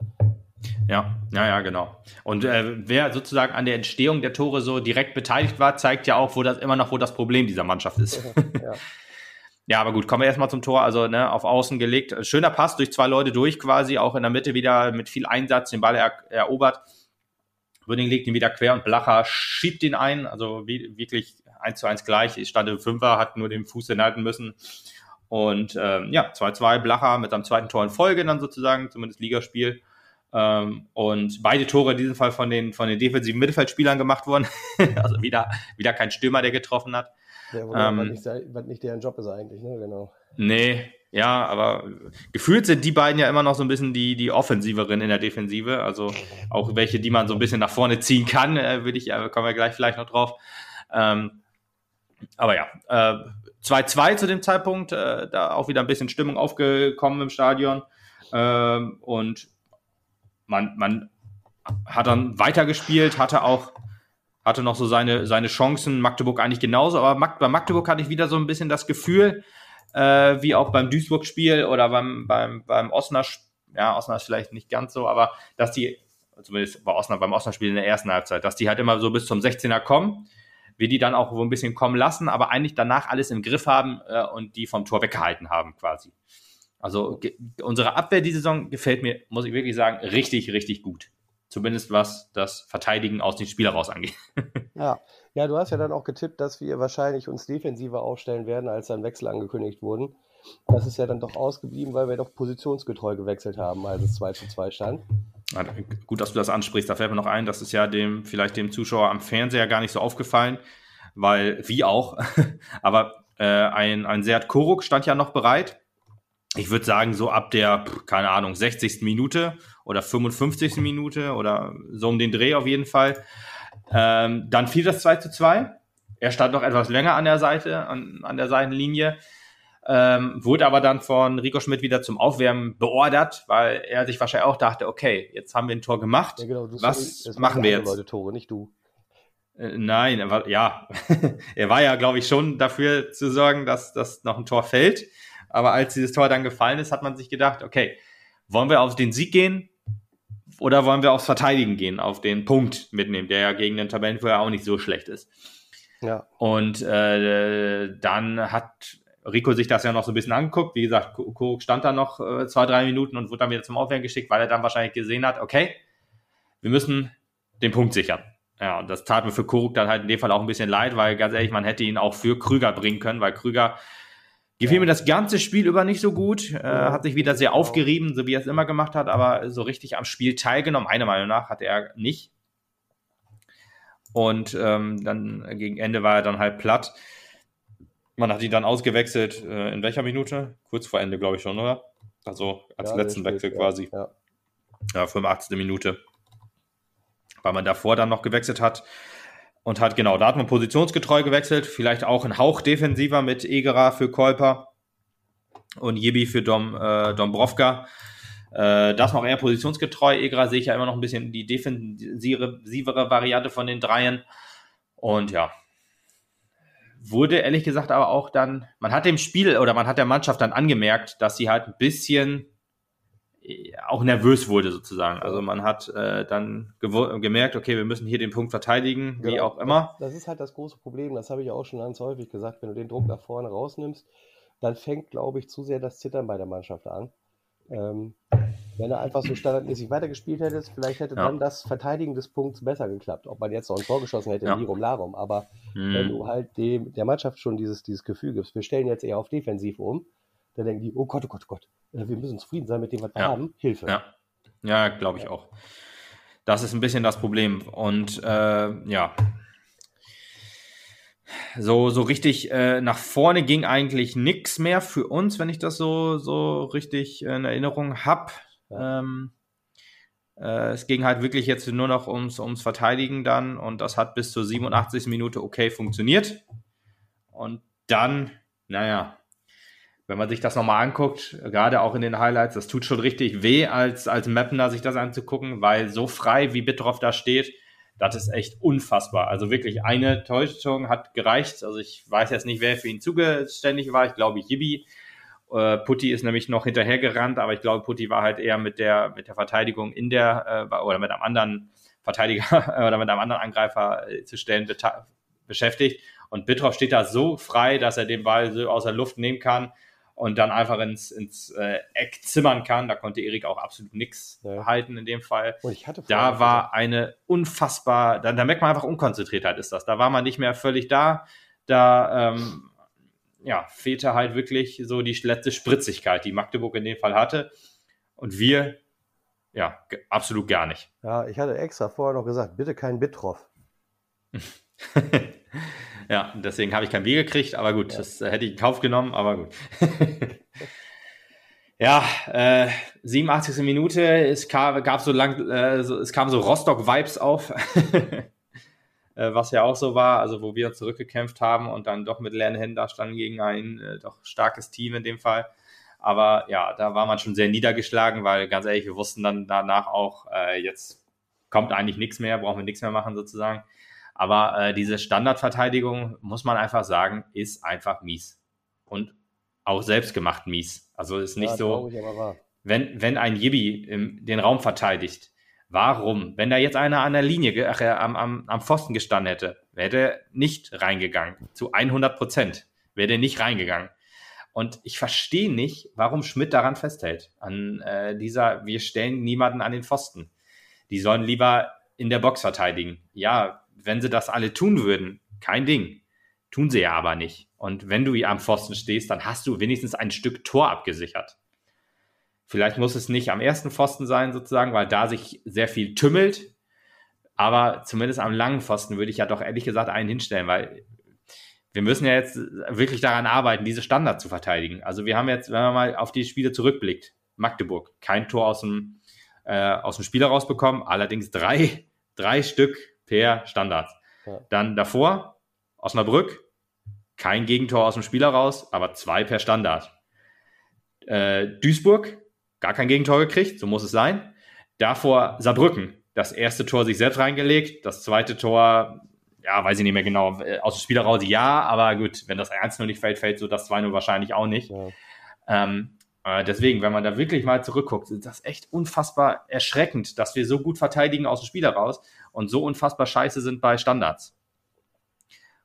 Ja, ja, ja, genau. Und äh, wer sozusagen an der Entstehung der Tore so direkt beteiligt war, zeigt ja auch, wo das immer noch, wo das Problem dieser Mannschaft ist. Ja, *laughs* ja aber gut, kommen wir erstmal zum Tor. Also ne, auf Außen gelegt. Schöner Pass durch zwei Leute durch quasi, auch in der Mitte wieder mit viel Einsatz den Ball er erobert. Würding legt ihn wieder quer und Blacher schiebt ihn ein. Also wie, wirklich eins zu eins gleich. Ich stand im Fünfer, hat nur den Fuß hinhalten müssen. Und ähm, ja, 2-2 Blacher mit seinem zweiten Tor in Folge dann sozusagen, zumindest Ligaspiel. Ähm, und beide Tore in diesem Fall von den, von den defensiven Mittelfeldspielern gemacht wurden. *laughs* also wieder, wieder kein Stürmer, der getroffen hat. Ja, ähm, was, nicht, was nicht deren Job ist eigentlich, ne? Genau. Nee, ja, aber gefühlt sind die beiden ja immer noch so ein bisschen die, die Offensiveren in der Defensive. Also auch welche, die man so ein bisschen nach vorne ziehen kann, äh, würde ich, äh, kommen wir gleich vielleicht noch drauf. Ähm, aber ja, 2-2 äh, zu dem Zeitpunkt, äh, da auch wieder ein bisschen Stimmung aufgekommen im Stadion. Ähm, und man, man hat dann weitergespielt, hatte auch hatte noch so seine, seine Chancen, Magdeburg eigentlich genauso, aber Mag bei Magdeburg hatte ich wieder so ein bisschen das Gefühl, äh, wie auch beim Duisburg-Spiel oder beim, beim, beim Osnabrück, ja, Osnabrück ist vielleicht nicht ganz so, aber dass die, zumindest bei Osnabrück, beim Osnabrück-Spiel in der ersten Halbzeit, dass die halt immer so bis zum 16er kommen, wir die dann auch so ein bisschen kommen lassen, aber eigentlich danach alles im Griff haben äh, und die vom Tor weggehalten haben quasi. Also unsere Abwehr diese Saison gefällt mir, muss ich wirklich sagen, richtig, richtig gut. Zumindest was das Verteidigen aus den Spieler raus angeht. *laughs* ja. ja, du hast ja dann auch getippt, dass wir wahrscheinlich uns defensiver aufstellen werden, als dann Wechsel angekündigt wurden. Das ist ja dann doch ausgeblieben, weil wir doch positionsgetreu gewechselt haben, als es 2 zu 2 stand. Gut, dass du das ansprichst. Da fällt mir noch ein, das ist ja dem, vielleicht dem Zuschauer am Fernseher gar nicht so aufgefallen, weil, wie auch, *laughs* aber Äh, ein, ein Seat Koruk stand ja noch bereit. Ich würde sagen, so ab der, keine Ahnung, 60. Minute oder 55. Minute oder so um den Dreh auf jeden Fall. Ähm, dann fiel das 2 zu 2. Er stand noch etwas länger an der Seite, an, an der Seitenlinie. Ähm, wurde aber dann von Rico Schmidt wieder zum Aufwärmen beordert, weil er sich wahrscheinlich auch dachte, okay, jetzt haben wir ein Tor gemacht. Ja, genau, was machen wir jetzt? Leute Tore, nicht du. Äh, nein, er war, ja, *laughs* er war ja, glaube ich, schon dafür zu sorgen, dass, dass noch ein Tor fällt. Aber als dieses Tor dann gefallen ist, hat man sich gedacht, okay, wollen wir auf den Sieg gehen oder wollen wir aufs Verteidigen gehen, auf den Punkt mitnehmen, der ja gegen den Tabellenführer auch nicht so schlecht ist. Ja. Und äh, dann hat Rico sich das ja noch so ein bisschen angeguckt. Wie gesagt, Kuruk stand da noch äh, zwei, drei Minuten und wurde dann wieder zum Aufwärmen geschickt, weil er dann wahrscheinlich gesehen hat, okay, wir müssen den Punkt sichern. Ja, und das tat mir für Kuruk dann halt in dem Fall auch ein bisschen leid, weil ganz ehrlich, man hätte ihn auch für Krüger bringen können, weil Krüger gefiel ja. mir das ganze Spiel über nicht so gut, äh, hat sich wieder sehr genau. aufgerieben, so wie er es immer gemacht hat, aber so richtig am Spiel teilgenommen, meiner Meinung nach, hat er nicht. Und ähm, dann gegen Ende war er dann halt platt. Man hat ihn dann ausgewechselt. Äh, in welcher Minute? Kurz vor Ende, glaube ich schon, oder? Also als ja, letzten Wechsel ja, quasi. Ja. ja, 85. Minute. Weil man davor dann noch gewechselt hat. Und hat, genau, da hat man positionsgetreu gewechselt. Vielleicht auch ein Hauch defensiver mit Egerer für Kolper und Jibi für Dom, äh, Dombrovka. Äh, das noch eher positionsgetreu. Egerer sehe ich ja immer noch ein bisschen die defensivere Variante von den Dreien. Und ja, wurde ehrlich gesagt aber auch dann, man hat dem Spiel oder man hat der Mannschaft dann angemerkt, dass sie halt ein bisschen äh, auch nervös wurde sozusagen. Also man hat äh, dann gemerkt, okay, wir müssen hier den Punkt verteidigen, wie genau. auch immer. Das ist halt das große Problem, das habe ich auch schon ganz häufig gesagt, wenn du den Druck nach vorne rausnimmst, dann fängt, glaube ich, zu sehr das Zittern bei der Mannschaft an. Ähm, wenn du einfach so standardmäßig weitergespielt hättest, vielleicht hätte ja. dann das Verteidigen des Punkts besser geklappt. Ob man jetzt noch ein Tor geschossen hätte, ja. Lirum Larum. Aber mhm. wenn du halt dem, der Mannschaft schon dieses, dieses Gefühl gibst, wir stellen jetzt eher auf defensiv um, dann denken die, oh Gott, oh Gott, oh Gott, äh, wir müssen zufrieden sein mit dem, was wir ja. haben. Hilfe. Ja, ja glaube ich auch. Das ist ein bisschen das Problem. Und äh, ja, so, so richtig äh, nach vorne ging eigentlich nichts mehr für uns, wenn ich das so, so richtig in Erinnerung habe. Ähm, äh, es ging halt wirklich jetzt nur noch ums, ums Verteidigen dann und das hat bis zur 87. Minute okay funktioniert. Und dann, naja, wenn man sich das nochmal anguckt, gerade auch in den Highlights, das tut schon richtig weh, als, als Mapner sich das anzugucken, weil so frei wie Bitroff da steht, das ist echt unfassbar. Also wirklich eine Täuschung hat gereicht. Also ich weiß jetzt nicht, wer für ihn zugeständig war. Ich glaube, Yibi. Äh, Putti ist nämlich noch hinterhergerannt, aber ich glaube, Putti war halt eher mit der, mit der Verteidigung in der, äh, oder mit einem anderen Verteidiger *laughs* oder mit einem anderen Angreifer äh, zu stellen beschäftigt. Und Bitroff steht da so frei, dass er den Ball so aus der Luft nehmen kann und dann einfach ins, ins äh, Eck zimmern kann. Da konnte Erik auch absolut nichts ja. halten in dem Fall. da war eine unfassbar, da, da merkt man einfach Unkonzentriertheit ist das. Da war man nicht mehr völlig da. Da ähm, ja, fehlte halt wirklich so die letzte Spritzigkeit, die Magdeburg in dem Fall hatte. Und wir, ja, absolut gar nicht. Ja, ich hatte extra vorher noch gesagt, bitte kein Bit drauf. *laughs* Ja, deswegen habe ich kein Bier gekriegt, aber gut, ja. das hätte ich in Kauf genommen, aber gut. *laughs* ja, äh, 87. Minute, es kam, gab so lang, äh, so, es kam so Rostock-Vibes auf, *laughs* was ja auch so war, also wo wir zurückgekämpft haben und dann doch mit leeren Händen da standen gegen ein äh, doch starkes Team in dem Fall. Aber ja, da war man schon sehr niedergeschlagen, weil ganz ehrlich, wir wussten dann danach auch, äh, jetzt kommt eigentlich nichts mehr, brauchen wir nichts mehr machen sozusagen. Aber äh, diese Standardverteidigung, muss man einfach sagen, ist einfach mies. Und auch selbstgemacht mies. Also ist nicht ja, so, wenn, wenn ein Yibi den Raum verteidigt, warum, wenn da jetzt einer an der Linie, ach, am, am, am Pfosten gestanden hätte, wäre der nicht reingegangen. Zu 100 Prozent wäre der nicht reingegangen. Und ich verstehe nicht, warum Schmidt daran festhält. An äh, dieser, wir stellen niemanden an den Pfosten. Die sollen lieber in der Box verteidigen. Ja, wenn sie das alle tun würden, kein Ding. Tun sie ja aber nicht. Und wenn du hier am Pfosten stehst, dann hast du wenigstens ein Stück Tor abgesichert. Vielleicht muss es nicht am ersten Pfosten sein, sozusagen, weil da sich sehr viel tümmelt. Aber zumindest am langen Pfosten würde ich ja doch ehrlich gesagt einen hinstellen, weil wir müssen ja jetzt wirklich daran arbeiten, diese Standards zu verteidigen. Also wir haben jetzt, wenn man mal auf die Spiele zurückblickt, Magdeburg, kein Tor aus dem, äh, aus dem Spiel rausbekommen, allerdings drei, drei Stück per Standard. Ja. Dann davor, Osnabrück, kein Gegentor aus dem Spiel raus, aber zwei per Standard. Äh, Duisburg, gar kein Gegentor gekriegt, so muss es sein. Davor Saarbrücken, das erste Tor sich selbst reingelegt, das zweite Tor, ja, weiß ich nicht mehr genau, äh, aus dem Spiel raus, ja, aber gut, wenn das 1-0 nicht fällt, fällt so das 2-0 wahrscheinlich auch nicht. Ja. Ähm, äh, deswegen, wenn man da wirklich mal zurückguckt, ist das echt unfassbar erschreckend, dass wir so gut verteidigen aus dem Spiel heraus und so unfassbar scheiße sind bei Standards.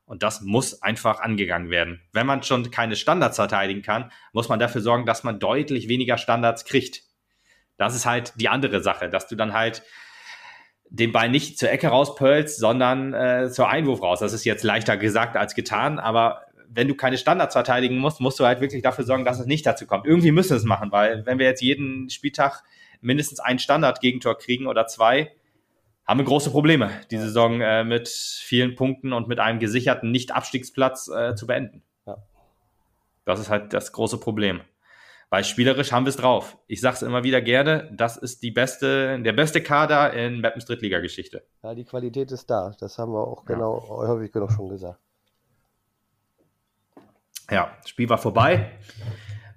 Und das muss einfach angegangen werden. Wenn man schon keine Standards verteidigen kann, muss man dafür sorgen, dass man deutlich weniger Standards kriegt. Das ist halt die andere Sache, dass du dann halt den Ball nicht zur Ecke rauspölst, sondern äh, zur Einwurf raus. Das ist jetzt leichter gesagt als getan, aber wenn du keine Standards verteidigen musst, musst du halt wirklich dafür sorgen, dass es nicht dazu kommt. Irgendwie müssen wir es machen, weil wenn wir jetzt jeden Spieltag mindestens ein Standard-Gegentor kriegen oder zwei, haben wir große Probleme, die Saison äh, mit vielen Punkten und mit einem gesicherten Nicht-Abstiegsplatz äh, zu beenden. Ja. Das ist halt das große Problem. Weil spielerisch haben wir es drauf. Ich sage es immer wieder gerne, das ist die beste, der beste Kader in Mappens Drittliga-Geschichte. Ja, die Qualität ist da. Das haben wir auch genau ja. häufig genug schon gesagt. Ja, Spiel war vorbei.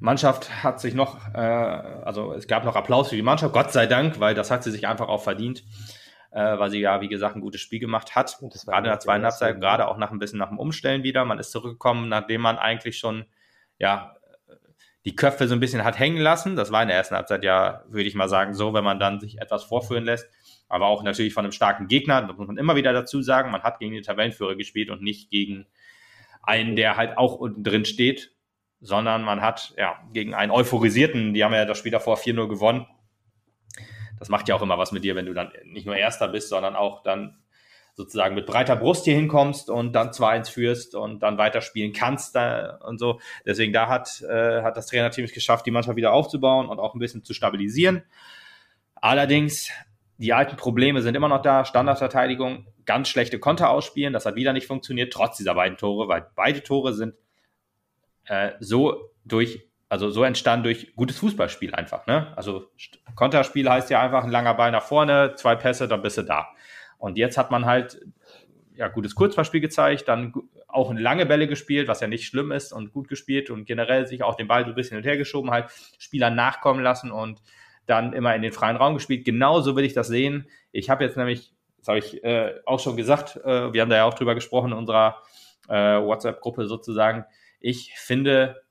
Mannschaft hat sich noch, äh, also es gab noch Applaus für die Mannschaft, Gott sei Dank, weil das hat sie sich einfach auch verdient, äh, weil sie ja, wie gesagt, ein gutes Spiel gemacht hat. Gerade in der zweiten Halbzeit, gerade auch nach ein bisschen nach dem Umstellen wieder. Man ist zurückgekommen, nachdem man eigentlich schon, ja, die Köpfe so ein bisschen hat hängen lassen. Das war in der ersten Halbzeit ja, würde ich mal sagen, so, wenn man dann sich etwas vorführen lässt. Aber auch natürlich von einem starken Gegner, das muss man immer wieder dazu sagen. Man hat gegen den Tabellenführer gespielt und nicht gegen einen, der halt auch unten drin steht, sondern man hat ja gegen einen euphorisierten, die haben ja das Spiel davor 4-0 gewonnen. Das macht ja auch immer was mit dir, wenn du dann nicht nur Erster bist, sondern auch dann sozusagen mit breiter Brust hier hinkommst und dann 2-1 führst und dann weiterspielen kannst da und so. Deswegen da hat, äh, hat das Trainerteam es geschafft, die Mannschaft wieder aufzubauen und auch ein bisschen zu stabilisieren. Allerdings, die alten Probleme sind immer noch da. Standardverteidigung ganz schlechte Konter ausspielen. Das hat wieder nicht funktioniert, trotz dieser beiden Tore, weil beide Tore sind äh, so durch, also so entstanden durch gutes Fußballspiel einfach. Ne? Also Konterspiel heißt ja einfach ein langer Ball nach vorne, zwei Pässe, dann bist du da. Und jetzt hat man halt ja gutes Kurzballspiel gezeigt, dann auch lange Bälle gespielt, was ja nicht schlimm ist und gut gespielt und generell sich auch den Ball so ein bisschen und her geschoben, halt Spieler nachkommen lassen und dann immer in den freien Raum gespielt. Genauso will ich das sehen. Ich habe jetzt nämlich das habe ich äh, auch schon gesagt, äh, wir haben da ja auch drüber gesprochen in unserer äh, WhatsApp-Gruppe sozusagen. Ich finde,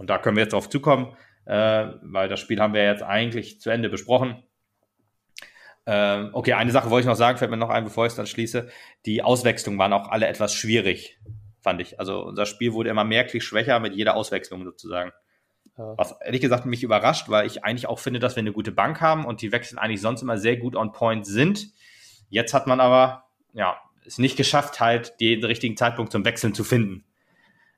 und da können wir jetzt drauf zukommen, äh, weil das Spiel haben wir jetzt eigentlich zu Ende besprochen. Ähm, okay, eine Sache wollte ich noch sagen, fällt mir noch ein, bevor ich es dann schließe. Die Auswechslungen waren auch alle etwas schwierig, fand ich. Also unser Spiel wurde immer merklich schwächer mit jeder Auswechslung sozusagen. Ja. Was ehrlich gesagt mich überrascht, weil ich eigentlich auch finde, dass wir eine gute Bank haben und die Wechsel eigentlich sonst immer sehr gut on point sind. Jetzt hat man aber, ja, es nicht geschafft, halt den richtigen Zeitpunkt zum Wechseln zu finden.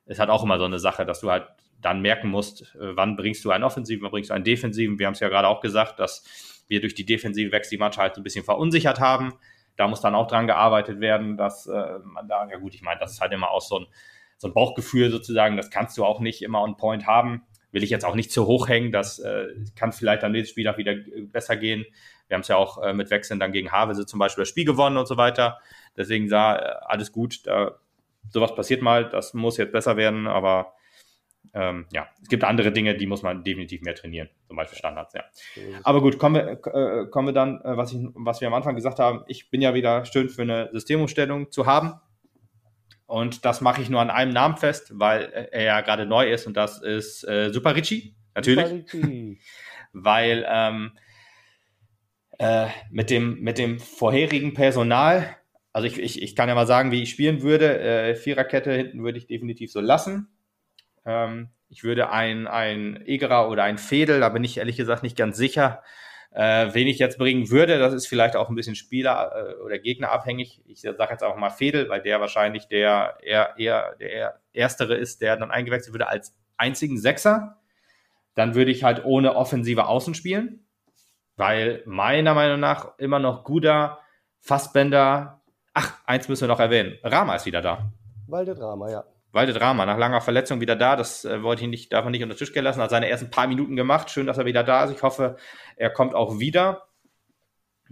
Es hat auch immer so eine Sache, dass du halt dann merken musst, äh, wann bringst du einen Offensiven, wann bringst du einen Defensiven. Wir haben es ja gerade auch gesagt, dass wir durch die defensive Wechsel die Mannschaft halt so ein bisschen verunsichert haben. Da muss dann auch dran gearbeitet werden, dass äh, man da, ja gut, ich meine, das ist halt immer auch so ein, so ein Bauchgefühl sozusagen, das kannst du auch nicht immer on point haben. Will ich jetzt auch nicht zu hoch hängen, das äh, kann vielleicht am nächsten Spieltag wieder äh, besser gehen. Wir haben es ja auch äh, mit Wechseln dann gegen Havelse zum Beispiel das Spiel gewonnen und so weiter. Deswegen sah alles gut. Da, sowas passiert mal, das muss jetzt besser werden, aber ähm, ja, es gibt andere Dinge, die muss man definitiv mehr trainieren, zum Beispiel Standards, ja. Aber gut, kommen wir, äh, kommen wir dann, äh, was, ich, was wir am Anfang gesagt haben, ich bin ja wieder schön für eine Systemumstellung zu haben. Und das mache ich nur an einem Namen fest, weil er ja gerade neu ist und das ist äh, Super Ricci, natürlich. Super Ricci. *laughs* weil ähm, äh, mit, dem, mit dem vorherigen Personal, also ich, ich, ich kann ja mal sagen, wie ich spielen würde. Äh, Viererkette hinten würde ich definitiv so lassen. Ähm, ich würde ein, ein Egerer oder ein Fedel, da bin ich ehrlich gesagt nicht ganz sicher, äh, wen ich jetzt bringen würde. Das ist vielleicht auch ein bisschen Spieler- äh, oder Gegnerabhängig. Ich sage jetzt auch mal Fedel, weil der wahrscheinlich der eher, eher der Erstere ist, der dann eingewechselt würde als einzigen Sechser. Dann würde ich halt ohne offensive Außen spielen weil meiner Meinung nach immer noch Guda, Fassbender, ach, eins müssen wir noch erwähnen, Rama ist wieder da. Walde Rama, ja. Walde Drama, nach langer Verletzung wieder da. Das äh, wollte ich nicht, darf man nicht unter den Tisch gehen lassen. Hat seine ersten paar Minuten gemacht. Schön, dass er wieder da ist. Ich hoffe, er kommt auch wieder.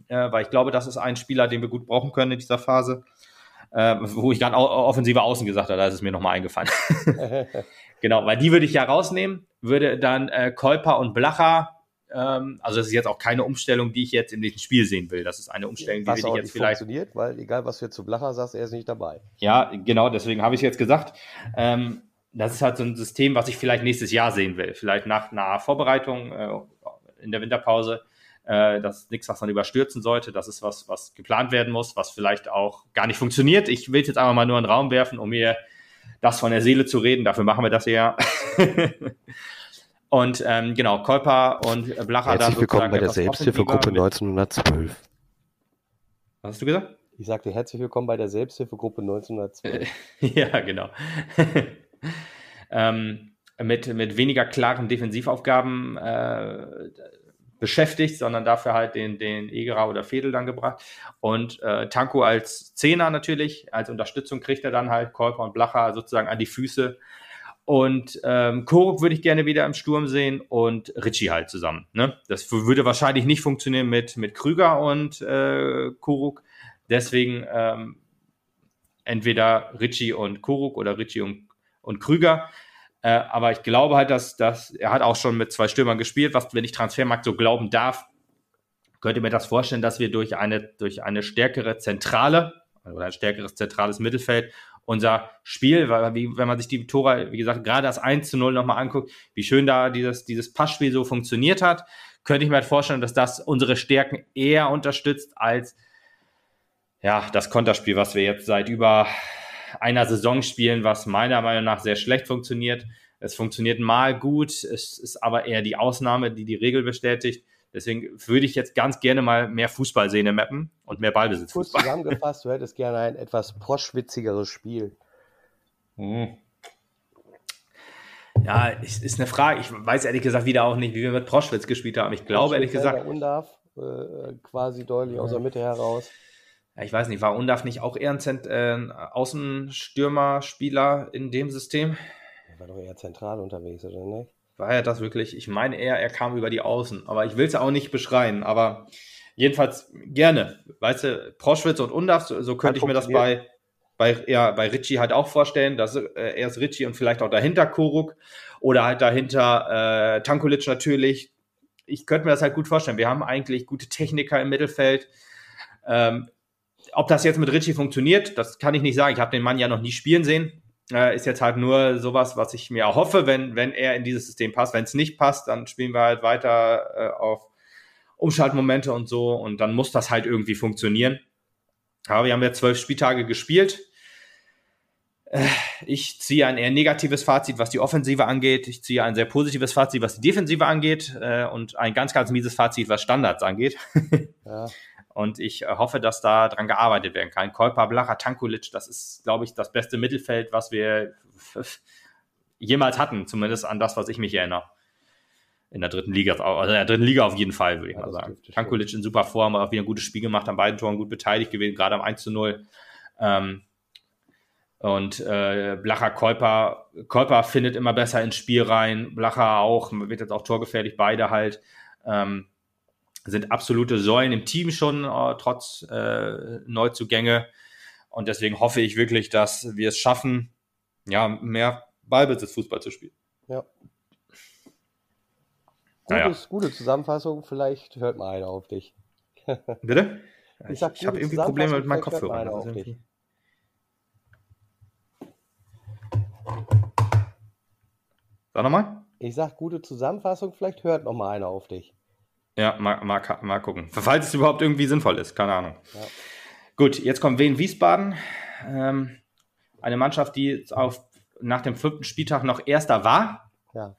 Äh, weil ich glaube, das ist ein Spieler, den wir gut brauchen können in dieser Phase. Äh, wo ich gerade offensive Außen gesagt habe, da ist es mir nochmal eingefallen. *laughs* genau, weil die würde ich ja rausnehmen, würde dann äh, Kolper und Blacher ähm, also das ist jetzt auch keine Umstellung, die ich jetzt im nächsten Spiel sehen will. Das ist eine Umstellung, was die auch ich jetzt nicht vielleicht. funktioniert, weil egal was du jetzt zu Blacher sagst, er ist nicht dabei. Ja, genau, deswegen habe ich es jetzt gesagt. Ähm, das ist halt so ein System, was ich vielleicht nächstes Jahr sehen will. Vielleicht nach einer Vorbereitung äh, in der Winterpause. Äh, das ist nichts, was man überstürzen sollte. Das ist was, was geplant werden muss, was vielleicht auch gar nicht funktioniert. Ich will jetzt einfach mal nur in den Raum werfen, um mir das von der Seele zu reden. Dafür machen wir das ja. *laughs* Und ähm, genau, Kolper und Blacher Herzlich willkommen bei der Selbsthilfegruppe 1912. Was hast du gesagt? Ich sagte herzlich willkommen bei der Selbsthilfegruppe 1912. *laughs* ja, genau. *laughs* ähm, mit, mit weniger klaren Defensivaufgaben äh, beschäftigt, sondern dafür halt den, den Egerer oder Fedel dann gebracht. Und äh, Tanko als Zehner natürlich, als Unterstützung kriegt er dann halt Kolper und Blacher sozusagen an die Füße und ähm, Koruk würde ich gerne wieder im Sturm sehen und Richie halt zusammen. Ne? Das würde wahrscheinlich nicht funktionieren mit, mit Krüger und äh, Koruk. Deswegen ähm, entweder Richie und Koruk oder Richie und, und Krüger. Äh, aber ich glaube halt, dass, dass er hat auch schon mit zwei Stürmern gespielt, was, wenn ich Transfermarkt so glauben darf, könnte mir das vorstellen, dass wir durch eine, durch eine stärkere Zentrale oder ein stärkeres zentrales Mittelfeld unser Spiel, weil wie, wenn man sich die Tore, wie gesagt, gerade das 1 zu 0 nochmal anguckt, wie schön da dieses, dieses Passspiel so funktioniert hat, könnte ich mir halt vorstellen, dass das unsere Stärken eher unterstützt als ja, das Konterspiel, was wir jetzt seit über einer Saison spielen, was meiner Meinung nach sehr schlecht funktioniert. Es funktioniert mal gut, es ist aber eher die Ausnahme, die die Regel bestätigt. Deswegen würde ich jetzt ganz gerne mal mehr Fußball sehen im Mappen und mehr Ballbesitz. Kurz zusammengefasst, du hättest gerne ein etwas proschwitzigeres Spiel. Hm. Ja, ist, ist eine Frage. Ich weiß ehrlich gesagt wieder auch nicht, wie wir mit Proschwitz gespielt haben. Ich glaube ehrlich gesagt. Undarf, äh, quasi deutlich aus der Mitte heraus. Ja, ich weiß nicht, war Undarf nicht auch eher ein Zent äh, Außenstürmer-Spieler in dem System? Er war doch eher zentral unterwegs, oder nicht? War er das wirklich? Ich meine eher, er kam über die Außen, aber ich will es auch nicht beschreien, aber jedenfalls gerne. Weißt du, Proschwitz und Undaf, so, so könnte ich mir das bei, bei, ja, bei Ritchie halt auch vorstellen, dass äh, er ist Ritchie und vielleicht auch dahinter Koruk oder halt dahinter äh, Tankulic natürlich. Ich könnte mir das halt gut vorstellen. Wir haben eigentlich gute Techniker im Mittelfeld. Ähm, ob das jetzt mit Ritchie funktioniert, das kann ich nicht sagen. Ich habe den Mann ja noch nie spielen sehen. Äh, ist jetzt halt nur sowas, was ich mir hoffe, wenn, wenn er in dieses System passt. Wenn es nicht passt, dann spielen wir halt weiter äh, auf Umschaltmomente und so und dann muss das halt irgendwie funktionieren. Aber wir haben ja zwölf Spieltage gespielt. Äh, ich ziehe ein eher negatives Fazit, was die Offensive angeht. Ich ziehe ein sehr positives Fazit, was die Defensive angeht äh, und ein ganz, ganz mieses Fazit, was Standards angeht. Ja. *laughs* Und ich äh, hoffe, dass da dran gearbeitet werden kann. Kolpa, Blacha, Tankulic, das ist, glaube ich, das beste Mittelfeld, was wir *laughs* jemals hatten, zumindest an das, was ich mich erinnere. In der dritten Liga, also in der dritten Liga auf jeden Fall, würde ich ja, mal sagen. Tankulic in super Form, auch wieder ein gutes Spiel gemacht, an beiden Toren gut beteiligt gewesen, gerade am 1 zu 0. Ähm, und äh, Blacher Kolper, Kolper findet immer besser ins Spiel rein, Blacher auch, wird jetzt auch torgefährlich, beide halt. Ähm, sind absolute Säulen im Team schon, äh, trotz äh, Neuzugänge. Und deswegen hoffe ich wirklich, dass wir es schaffen, ja, mehr Ballbesitz-Fußball zu spielen. Ja. Gutes, ja. Gute Zusammenfassung, vielleicht hört mal einer auf dich. *laughs* Bitte? Ich, ich, ich habe irgendwie Probleme mit meinem Kopfhörer. Sag nochmal. Ich sag gute Zusammenfassung, vielleicht hört noch mal einer auf dich. Ja, mal, mal, mal gucken. Falls es überhaupt irgendwie sinnvoll ist, keine Ahnung. Ja. Gut, jetzt kommt Wien Wiesbaden. Ähm, eine Mannschaft, die auf, nach dem fünften Spieltag noch Erster war. Ja.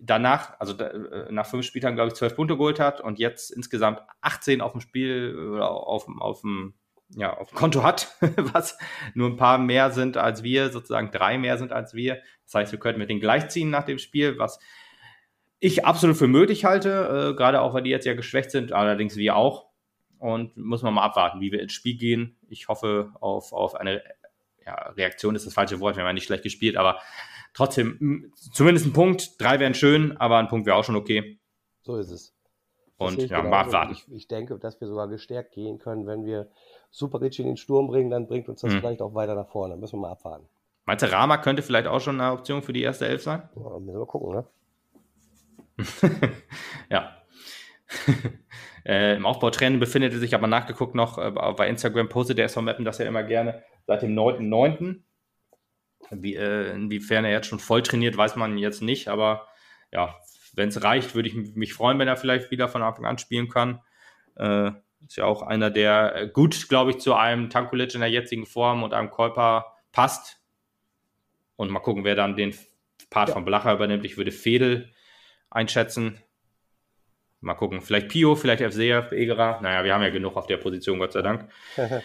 Danach, also äh, nach fünf Spieltagen, glaube ich, zwölf Punkte geholt hat und jetzt insgesamt 18 auf dem Spiel, auf, auf dem, ja, auf dem Konto hat, *laughs* was nur ein paar mehr sind als wir, sozusagen drei mehr sind als wir. Das heißt, wir könnten mit denen gleichziehen nach dem Spiel, was ich absolut für möglich halte, äh, gerade auch, weil die jetzt ja geschwächt sind, allerdings wir auch. Und muss man mal abwarten, wie wir ins Spiel gehen. Ich hoffe auf, auf eine ja, Reaktion ist das falsche Wort, wir haben ja nicht schlecht gespielt, aber trotzdem, zumindest ein Punkt, drei wären schön, aber ein Punkt wäre auch schon okay. So ist es. Und ja, mal abwarten. Ich, ich, denke, dass wir sogar gestärkt gehen können, wenn wir Superic in den Sturm bringen, dann bringt uns das hm. vielleicht auch weiter nach vorne. Müssen wir mal abwarten. Meinst du, Rama könnte vielleicht auch schon eine Option für die erste Elf sein? Ja, müssen wir gucken, ne? *laughs* ja. *laughs* äh, Im Aufbautraining befindet er sich aber nachgeguckt noch, äh, bei Instagram postet der SV Mappen das ja immer gerne, seit dem 9.9. Wie, äh, inwiefern er jetzt schon voll trainiert, weiß man jetzt nicht, aber ja, wenn es reicht, würde ich mich freuen, wenn er vielleicht wieder von Anfang an spielen kann. Äh, ist ja auch einer, der äh, gut, glaube ich, zu einem Tankulic in der jetzigen Form und einem Käuper passt. Und mal gucken, wer dann den Part ja. von Blacher übernimmt. Ich würde Fedel einschätzen. Mal gucken, vielleicht Pio, vielleicht FCF, Egerer. Naja, wir haben ja genug auf der Position, Gott sei Dank. *laughs*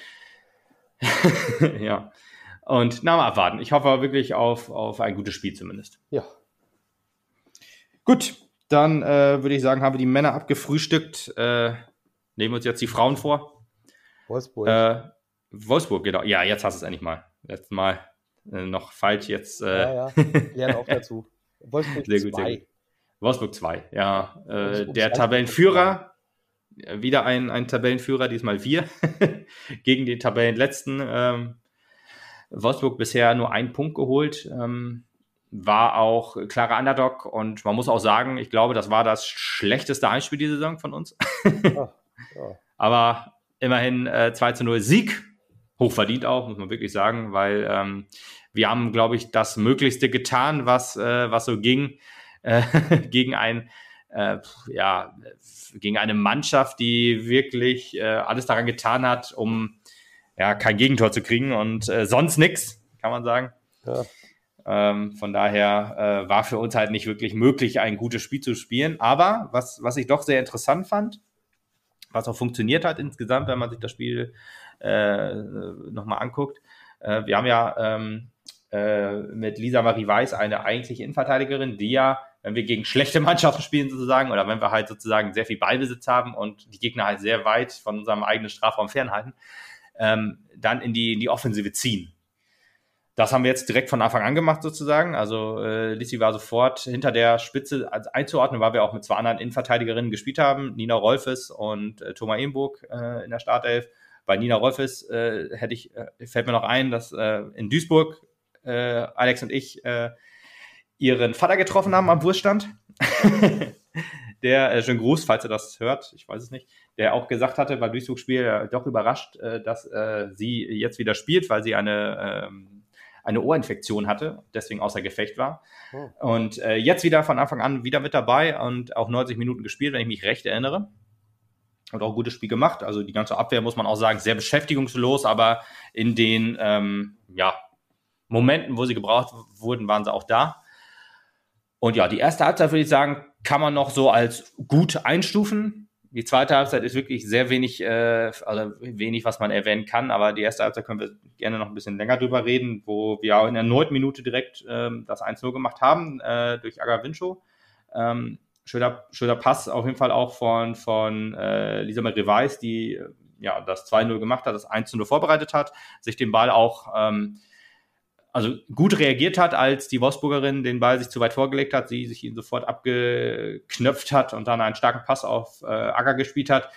ja. Und na, mal abwarten. Ich hoffe wirklich auf, auf ein gutes Spiel zumindest. Ja. Gut, dann äh, würde ich sagen, haben wir die Männer abgefrühstückt. Äh, nehmen wir uns jetzt die Frauen vor. Wolfsburg. Äh, Wolfsburg, genau. Ja, jetzt hast du es endlich mal. Letztes Mal äh, noch falsch, jetzt. Äh, ja, ja, lerne auch *laughs* dazu. Wolfsburg 2. Wolfsburg 2, ja. Äh, der Tabellenführer, wieder ein, ein Tabellenführer, diesmal wir, *laughs* gegen den Tabellenletzten. Ähm, Wolfsburg bisher nur einen Punkt geholt, ähm, war auch klarer Underdog und man muss auch sagen, ich glaube, das war das schlechteste Einspiel dieser Saison von uns. ja, ja. *laughs* Aber immerhin äh, 2 zu 0 Sieg, hochverdient auch, muss man wirklich sagen, weil ähm, wir haben, glaube ich, das Möglichste getan, was, äh, was so ging äh, *laughs* gegen ein äh, ja, gegen eine Mannschaft, die wirklich äh, alles daran getan hat, um ja, kein Gegentor zu kriegen und äh, sonst nichts, kann man sagen. Ja. Ähm, von daher äh, war für uns halt nicht wirklich möglich, ein gutes Spiel zu spielen. Aber was, was ich doch sehr interessant fand, was auch funktioniert hat insgesamt, wenn man sich das Spiel äh, nochmal anguckt, äh, wir haben ja ähm, äh, mit Lisa Marie Weiß eine eigentliche Innenverteidigerin, die ja wenn wir gegen schlechte *laughs* Mannschaften spielen sozusagen oder wenn wir halt sozusagen sehr viel Ballbesitz haben und die Gegner halt sehr weit von unserem eigenen Strafraum fernhalten, ähm, dann in die, in die Offensive ziehen. Das haben wir jetzt direkt von Anfang an gemacht sozusagen. Also äh, Lissi war sofort hinter der Spitze einzuordnen, weil wir auch mit zwei anderen Innenverteidigerinnen gespielt haben, Nina Rolfes und äh, Thomas Ehenburg äh, in der Startelf. Bei Nina Rolfes äh, hätte ich, äh, fällt mir noch ein, dass äh, in Duisburg äh, Alex und ich ihren Vater getroffen haben am Wurststand. *laughs* der, äh, schönen Gruß, falls er das hört, ich weiß es nicht, der auch gesagt hatte beim Duisburg-Spiel äh, doch überrascht, äh, dass äh, sie jetzt wieder spielt, weil sie eine, ähm, eine Ohrinfektion hatte, deswegen außer Gefecht war. Oh. Und äh, jetzt wieder von Anfang an wieder mit dabei und auch 90 Minuten gespielt, wenn ich mich recht erinnere. Und auch ein gutes Spiel gemacht. Also die ganze Abwehr, muss man auch sagen, sehr beschäftigungslos, aber in den ähm, ja, Momenten, wo sie gebraucht wurden, waren sie auch da. Und ja, die erste Halbzeit würde ich sagen, kann man noch so als gut einstufen. Die zweite Halbzeit ist wirklich sehr wenig, äh, also wenig, was man erwähnen kann, aber die erste Halbzeit können wir gerne noch ein bisschen länger drüber reden, wo wir auch in der neunten Minute direkt ähm, das 1-0 gemacht haben äh, durch Aga Vincho. Ähm, schöner, schöner Pass auf jeden Fall auch von, von äh, Lisa Marie Weiß, die ja das 2-0 gemacht hat, das 1-0 vorbereitet hat, sich den Ball auch ähm, also gut reagiert hat, als die Wolfsburgerin den Ball sich zu weit vorgelegt hat, sie sich ihn sofort abgeknöpft hat und dann einen starken Pass auf äh, Acker gespielt hat,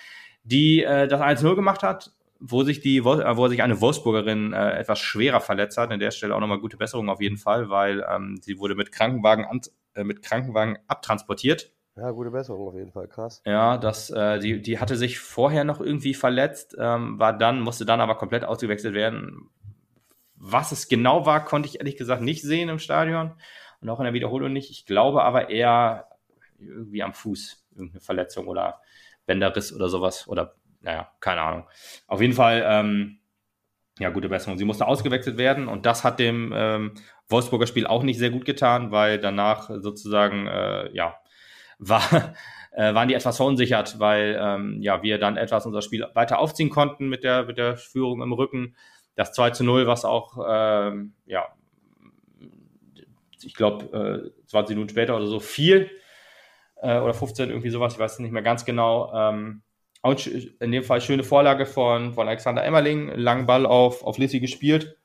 die äh, das 1-0 gemacht hat, wo sich die äh, wo sich eine Wolfsburgerin äh, etwas schwerer verletzt hat. An der Stelle auch nochmal gute Besserung auf jeden Fall, weil ähm, sie wurde mit Krankenwagen an, äh, mit Krankenwagen abtransportiert. Ja, gute Besserung auf jeden Fall, krass. Ja, das, äh, die, die hatte sich vorher noch irgendwie verletzt, ähm, war dann, musste dann aber komplett ausgewechselt werden, was es genau war, konnte ich ehrlich gesagt nicht sehen im Stadion und auch in der Wiederholung nicht. Ich glaube aber eher irgendwie am Fuß, irgendeine Verletzung oder Bänderriss oder sowas oder naja, keine Ahnung. Auf jeden Fall, ähm, ja, gute Besserung. Sie musste ausgewechselt werden und das hat dem ähm, Wolfsburger Spiel auch nicht sehr gut getan, weil danach sozusagen, äh, ja, *laughs* war, äh, waren die etwas verunsichert, weil ähm, ja, wir dann etwas unser Spiel weiter aufziehen konnten mit der, mit der Führung im Rücken das 2 zu 0, was auch, ähm, ja, ich glaube, äh, 20 Minuten später oder so viel äh, oder 15, irgendwie sowas, ich weiß nicht mehr ganz genau. Ähm, auch in dem Fall schöne Vorlage von, von Alexander Emmerling, langen Ball auf, auf Lissi gespielt.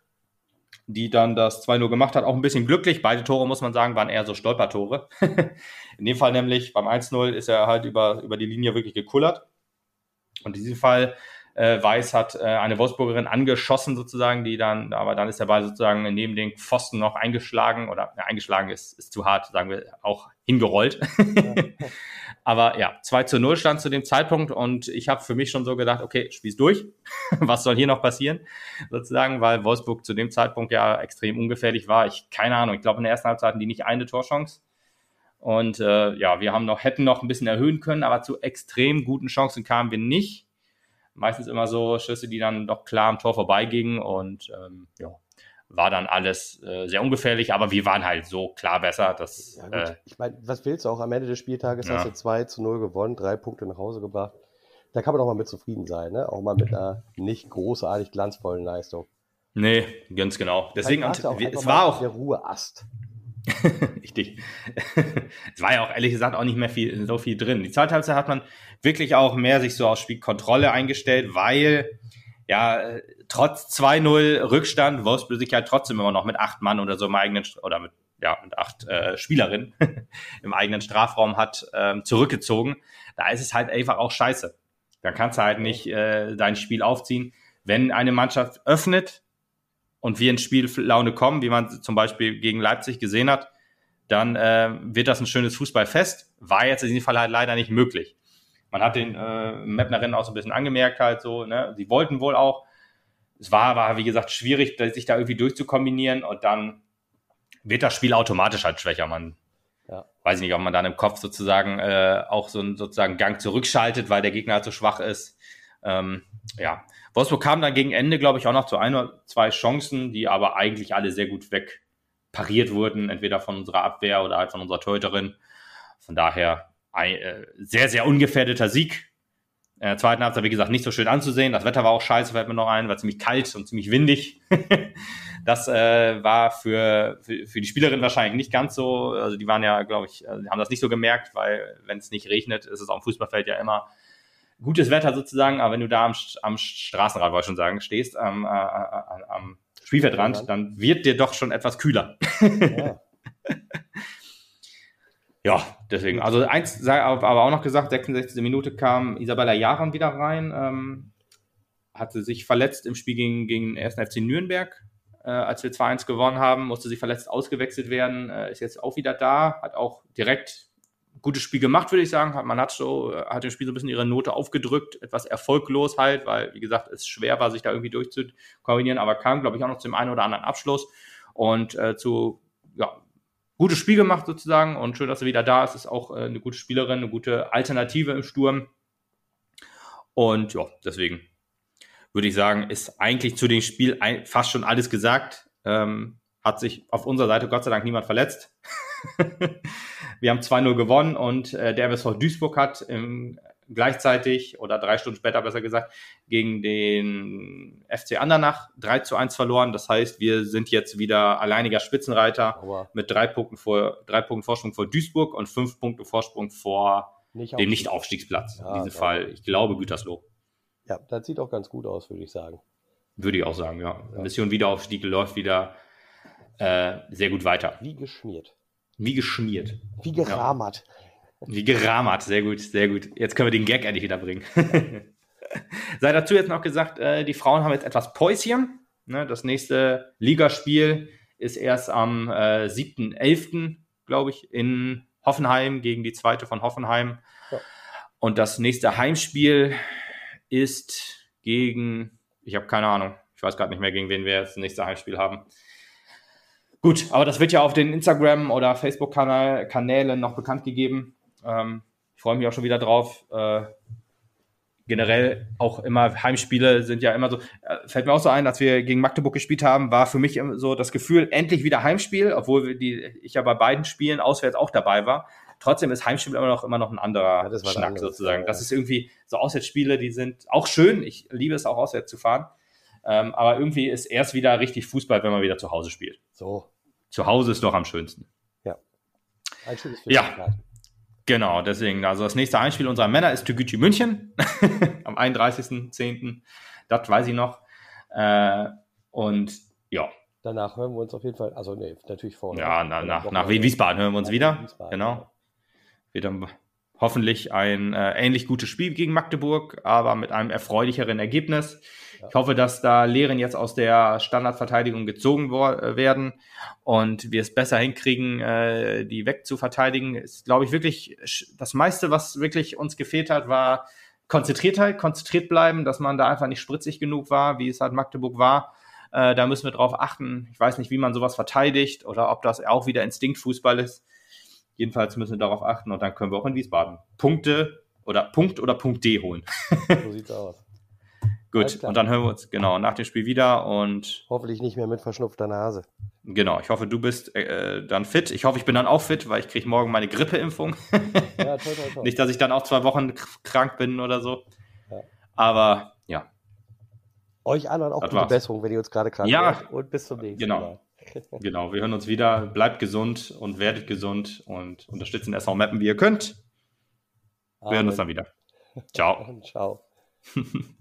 die dann das 2-0 gemacht hat. Auch ein bisschen glücklich. Beide Tore, muss man sagen, waren eher so Stolpertore. *laughs* in dem Fall nämlich beim 1-0 ist er halt über, über die Linie wirklich gekullert. Und in diesem Fall äh, Weiß hat äh, eine Wolfsburgerin angeschossen sozusagen, die dann, aber dann ist der Ball sozusagen neben den Pfosten noch eingeschlagen oder ja, eingeschlagen ist, ist zu hart, sagen wir, auch hingerollt. *laughs* aber ja, 2 zu 0 stand zu dem Zeitpunkt und ich habe für mich schon so gedacht, okay, spiel's durch. *laughs* Was soll hier noch passieren? Sozusagen, weil Wolfsburg zu dem Zeitpunkt ja extrem ungefährlich war. Ich, keine Ahnung, ich glaube in der ersten Halbzeit hatten die nicht eine Torchance. Und äh, ja, wir haben noch, hätten noch ein bisschen erhöhen können, aber zu extrem guten Chancen kamen wir nicht meistens immer so Schüsse, die dann doch klar am Tor vorbeigingen und ähm, ja, war dann alles äh, sehr ungefährlich, aber wir waren halt so klar besser, dass. Ja, äh, ich meine, was willst du auch am Ende des Spieltages? Ja. Hast du 2 zu 0 gewonnen, drei Punkte nach Hause gebracht. Da kann man auch mal mit zufrieden sein, ne? Auch mal mit einer nicht großartig glanzvollen Leistung. Nee, ganz genau. Deswegen, und, es war auch. Der Ruheast. *laughs* Richtig. es war ja auch ehrlich gesagt auch nicht mehr viel, so viel drin. Die zweite Halbzeit hat man wirklich auch mehr sich so auf Spielkontrolle eingestellt, weil ja, trotz 2-0 Rückstand, Wolfsburg sich ja trotzdem immer noch mit acht Mann oder so im eigenen, oder mit, ja, mit acht äh, Spielerinnen *laughs* im eigenen Strafraum hat ähm, zurückgezogen. Da ist es halt einfach auch scheiße. Dann kannst du halt nicht äh, dein Spiel aufziehen. Wenn eine Mannschaft öffnet, und wir in Spiellaune kommen, wie man zum Beispiel gegen Leipzig gesehen hat, dann äh, wird das ein schönes Fußballfest. War jetzt in diesem Fall halt leider nicht möglich. Man hat den äh, Mapnerinnen auch so ein bisschen angemerkt, halt so, ne? Sie wollten wohl auch. Es war aber, wie gesagt, schwierig, sich da irgendwie durchzukombinieren und dann wird das Spiel automatisch halt schwächer. Man ja. weiß nicht, ob man dann im Kopf sozusagen äh, auch so einen sozusagen Gang zurückschaltet, weil der Gegner halt so schwach ist. Ähm, ja, Wolfsburg kam dann gegen Ende, glaube ich, auch noch zu ein oder zwei Chancen, die aber eigentlich alle sehr gut wegpariert wurden, entweder von unserer Abwehr oder halt von unserer Torhüterin. Von daher ein äh, sehr, sehr ungefährdeter Sieg. In der zweiten Halbzeit, wie gesagt, nicht so schön anzusehen. Das Wetter war auch scheiße, fällt mir noch ein, war ziemlich kalt und ziemlich windig. *laughs* das äh, war für, für, für die Spielerin wahrscheinlich nicht ganz so. Also die waren ja, glaube ich, äh, haben das nicht so gemerkt, weil wenn es nicht regnet, ist es auf dem Fußballfeld ja immer gutes Wetter sozusagen, aber wenn du da am, am Straßenrad, wollte ich schon sagen, stehst, am, äh, äh am Spielfeldrand, dann wird dir doch schon etwas kühler. Ja. *laughs* ja, deswegen. Also eins, aber auch noch gesagt, 66. Minute kam Isabella Jahren wieder rein, ähm, hatte sich verletzt im Spiel gegen, gegen den 1. FC Nürnberg, äh, als wir 2-1 gewonnen haben, musste sie verletzt ausgewechselt werden, äh, ist jetzt auch wieder da, hat auch direkt gutes Spiel gemacht, würde ich sagen. Man hat so, hat dem Spiel so ein bisschen ihre Note aufgedrückt, etwas erfolglos halt, weil, wie gesagt, es schwer war, sich da irgendwie durchzukombinieren, aber kam, glaube ich, auch noch zum einen oder anderen Abschluss und äh, zu, ja, gutes Spiel gemacht sozusagen und schön, dass sie wieder da ist. Ist auch äh, eine gute Spielerin, eine gute Alternative im Sturm. Und ja, deswegen würde ich sagen, ist eigentlich zu dem Spiel fast schon alles gesagt. Ähm, hat sich auf unserer Seite Gott sei Dank niemand verletzt. *laughs* wir haben 2-0 gewonnen und äh, der MSV Duisburg hat im, gleichzeitig oder drei Stunden später besser gesagt gegen den FC Andernach 3 zu 1 verloren. Das heißt, wir sind jetzt wieder alleiniger Spitzenreiter Aua. mit drei Punkten vor drei Punkten Vorsprung vor Duisburg und fünf Punkte Vorsprung vor nicht dem Nicht-Aufstiegsplatz. Ja, in diesem Fall, ich glaube, Gütersloh. Ja, das sieht auch ganz gut aus, würde ich sagen. Würde ich auch sagen, ja. ja. Mission Wiederaufstieg läuft wieder äh, sehr gut weiter. Wie geschmiert. Wie geschmiert. Wie gerahmert. Ja. Wie gerahmert, sehr gut, sehr gut. Jetzt können wir den Gag endlich wieder bringen. *laughs* Sei dazu jetzt noch gesagt, äh, die Frauen haben jetzt etwas Päuschen. Ne, das nächste Ligaspiel ist erst am äh, 7.11., glaube ich, in Hoffenheim gegen die zweite von Hoffenheim. Ja. Und das nächste Heimspiel ist gegen, ich habe keine Ahnung, ich weiß gerade nicht mehr, gegen wen wir das nächste Heimspiel haben. Gut, aber das wird ja auf den Instagram- oder Facebook-Kanälen noch bekannt gegeben. Ähm, ich freue mich auch schon wieder drauf. Äh, generell auch immer Heimspiele sind ja immer so. Äh, fällt mir auch so ein, als wir gegen Magdeburg gespielt haben, war für mich so das Gefühl, endlich wieder Heimspiel, obwohl die, ich ja bei beiden Spielen auswärts auch dabei war. Trotzdem ist Heimspiel immer noch, immer noch ein anderer ja, Schnack anderes, sozusagen. Ja. Das ist irgendwie so Auswärtsspiele, die sind auch schön. Ich liebe es auch auswärts zu fahren. Ähm, aber irgendwie ist erst wieder richtig Fußball, wenn man wieder zu Hause spielt. So. Zu Hause ist doch am schönsten. Ja. ja. Genau, deswegen. Also das nächste Einspiel unserer Männer ist Tügücü München *laughs* am 31.10. Das weiß ich noch. Äh, und ja, danach hören wir uns auf jeden Fall, also nee, natürlich vorher. Ja, na, nach, nach Wiesbaden hören wir uns wieder. Genau. Dann hoffentlich ein äh, ähnlich gutes Spiel gegen Magdeburg, aber mit einem erfreulicheren Ergebnis. Ich hoffe, dass da Lehren jetzt aus der Standardverteidigung gezogen äh, werden und wir es besser hinkriegen, äh, die wegzuverteidigen. Ist, glaube ich, wirklich das meiste, was wirklich uns gefehlt hat, war Konzentriertheit, konzentriert bleiben, dass man da einfach nicht spritzig genug war, wie es halt Magdeburg war. Äh, da müssen wir drauf achten. Ich weiß nicht, wie man sowas verteidigt oder ob das auch wieder Instinktfußball ist. Jedenfalls müssen wir darauf achten und dann können wir auch in Wiesbaden Punkte oder Punkt oder Punkt D holen. *laughs* so sieht's aus. Gut, und dann hören wir uns genau nach dem Spiel wieder und. Hoffentlich nicht mehr mit verschnupfter Nase. Genau, ich hoffe, du bist äh, dann fit. Ich hoffe, ich bin dann auch fit, weil ich kriege morgen meine Grippeimpfung. ja, toll, toll, toll. *laughs* Nicht, dass ich dann auch zwei Wochen krank bin oder so. Ja. Aber ja. Euch anderen auch das gute war's. Besserung, wenn ihr uns gerade krank ja. Und bis zum nächsten genau. Mal. Genau, wir hören uns wieder. Bleibt gesund und werdet gesund und unterstützen SV Mappen, wie ihr könnt. Wir Amen. hören uns dann wieder. Ciao. *laughs* Ciao. *laughs*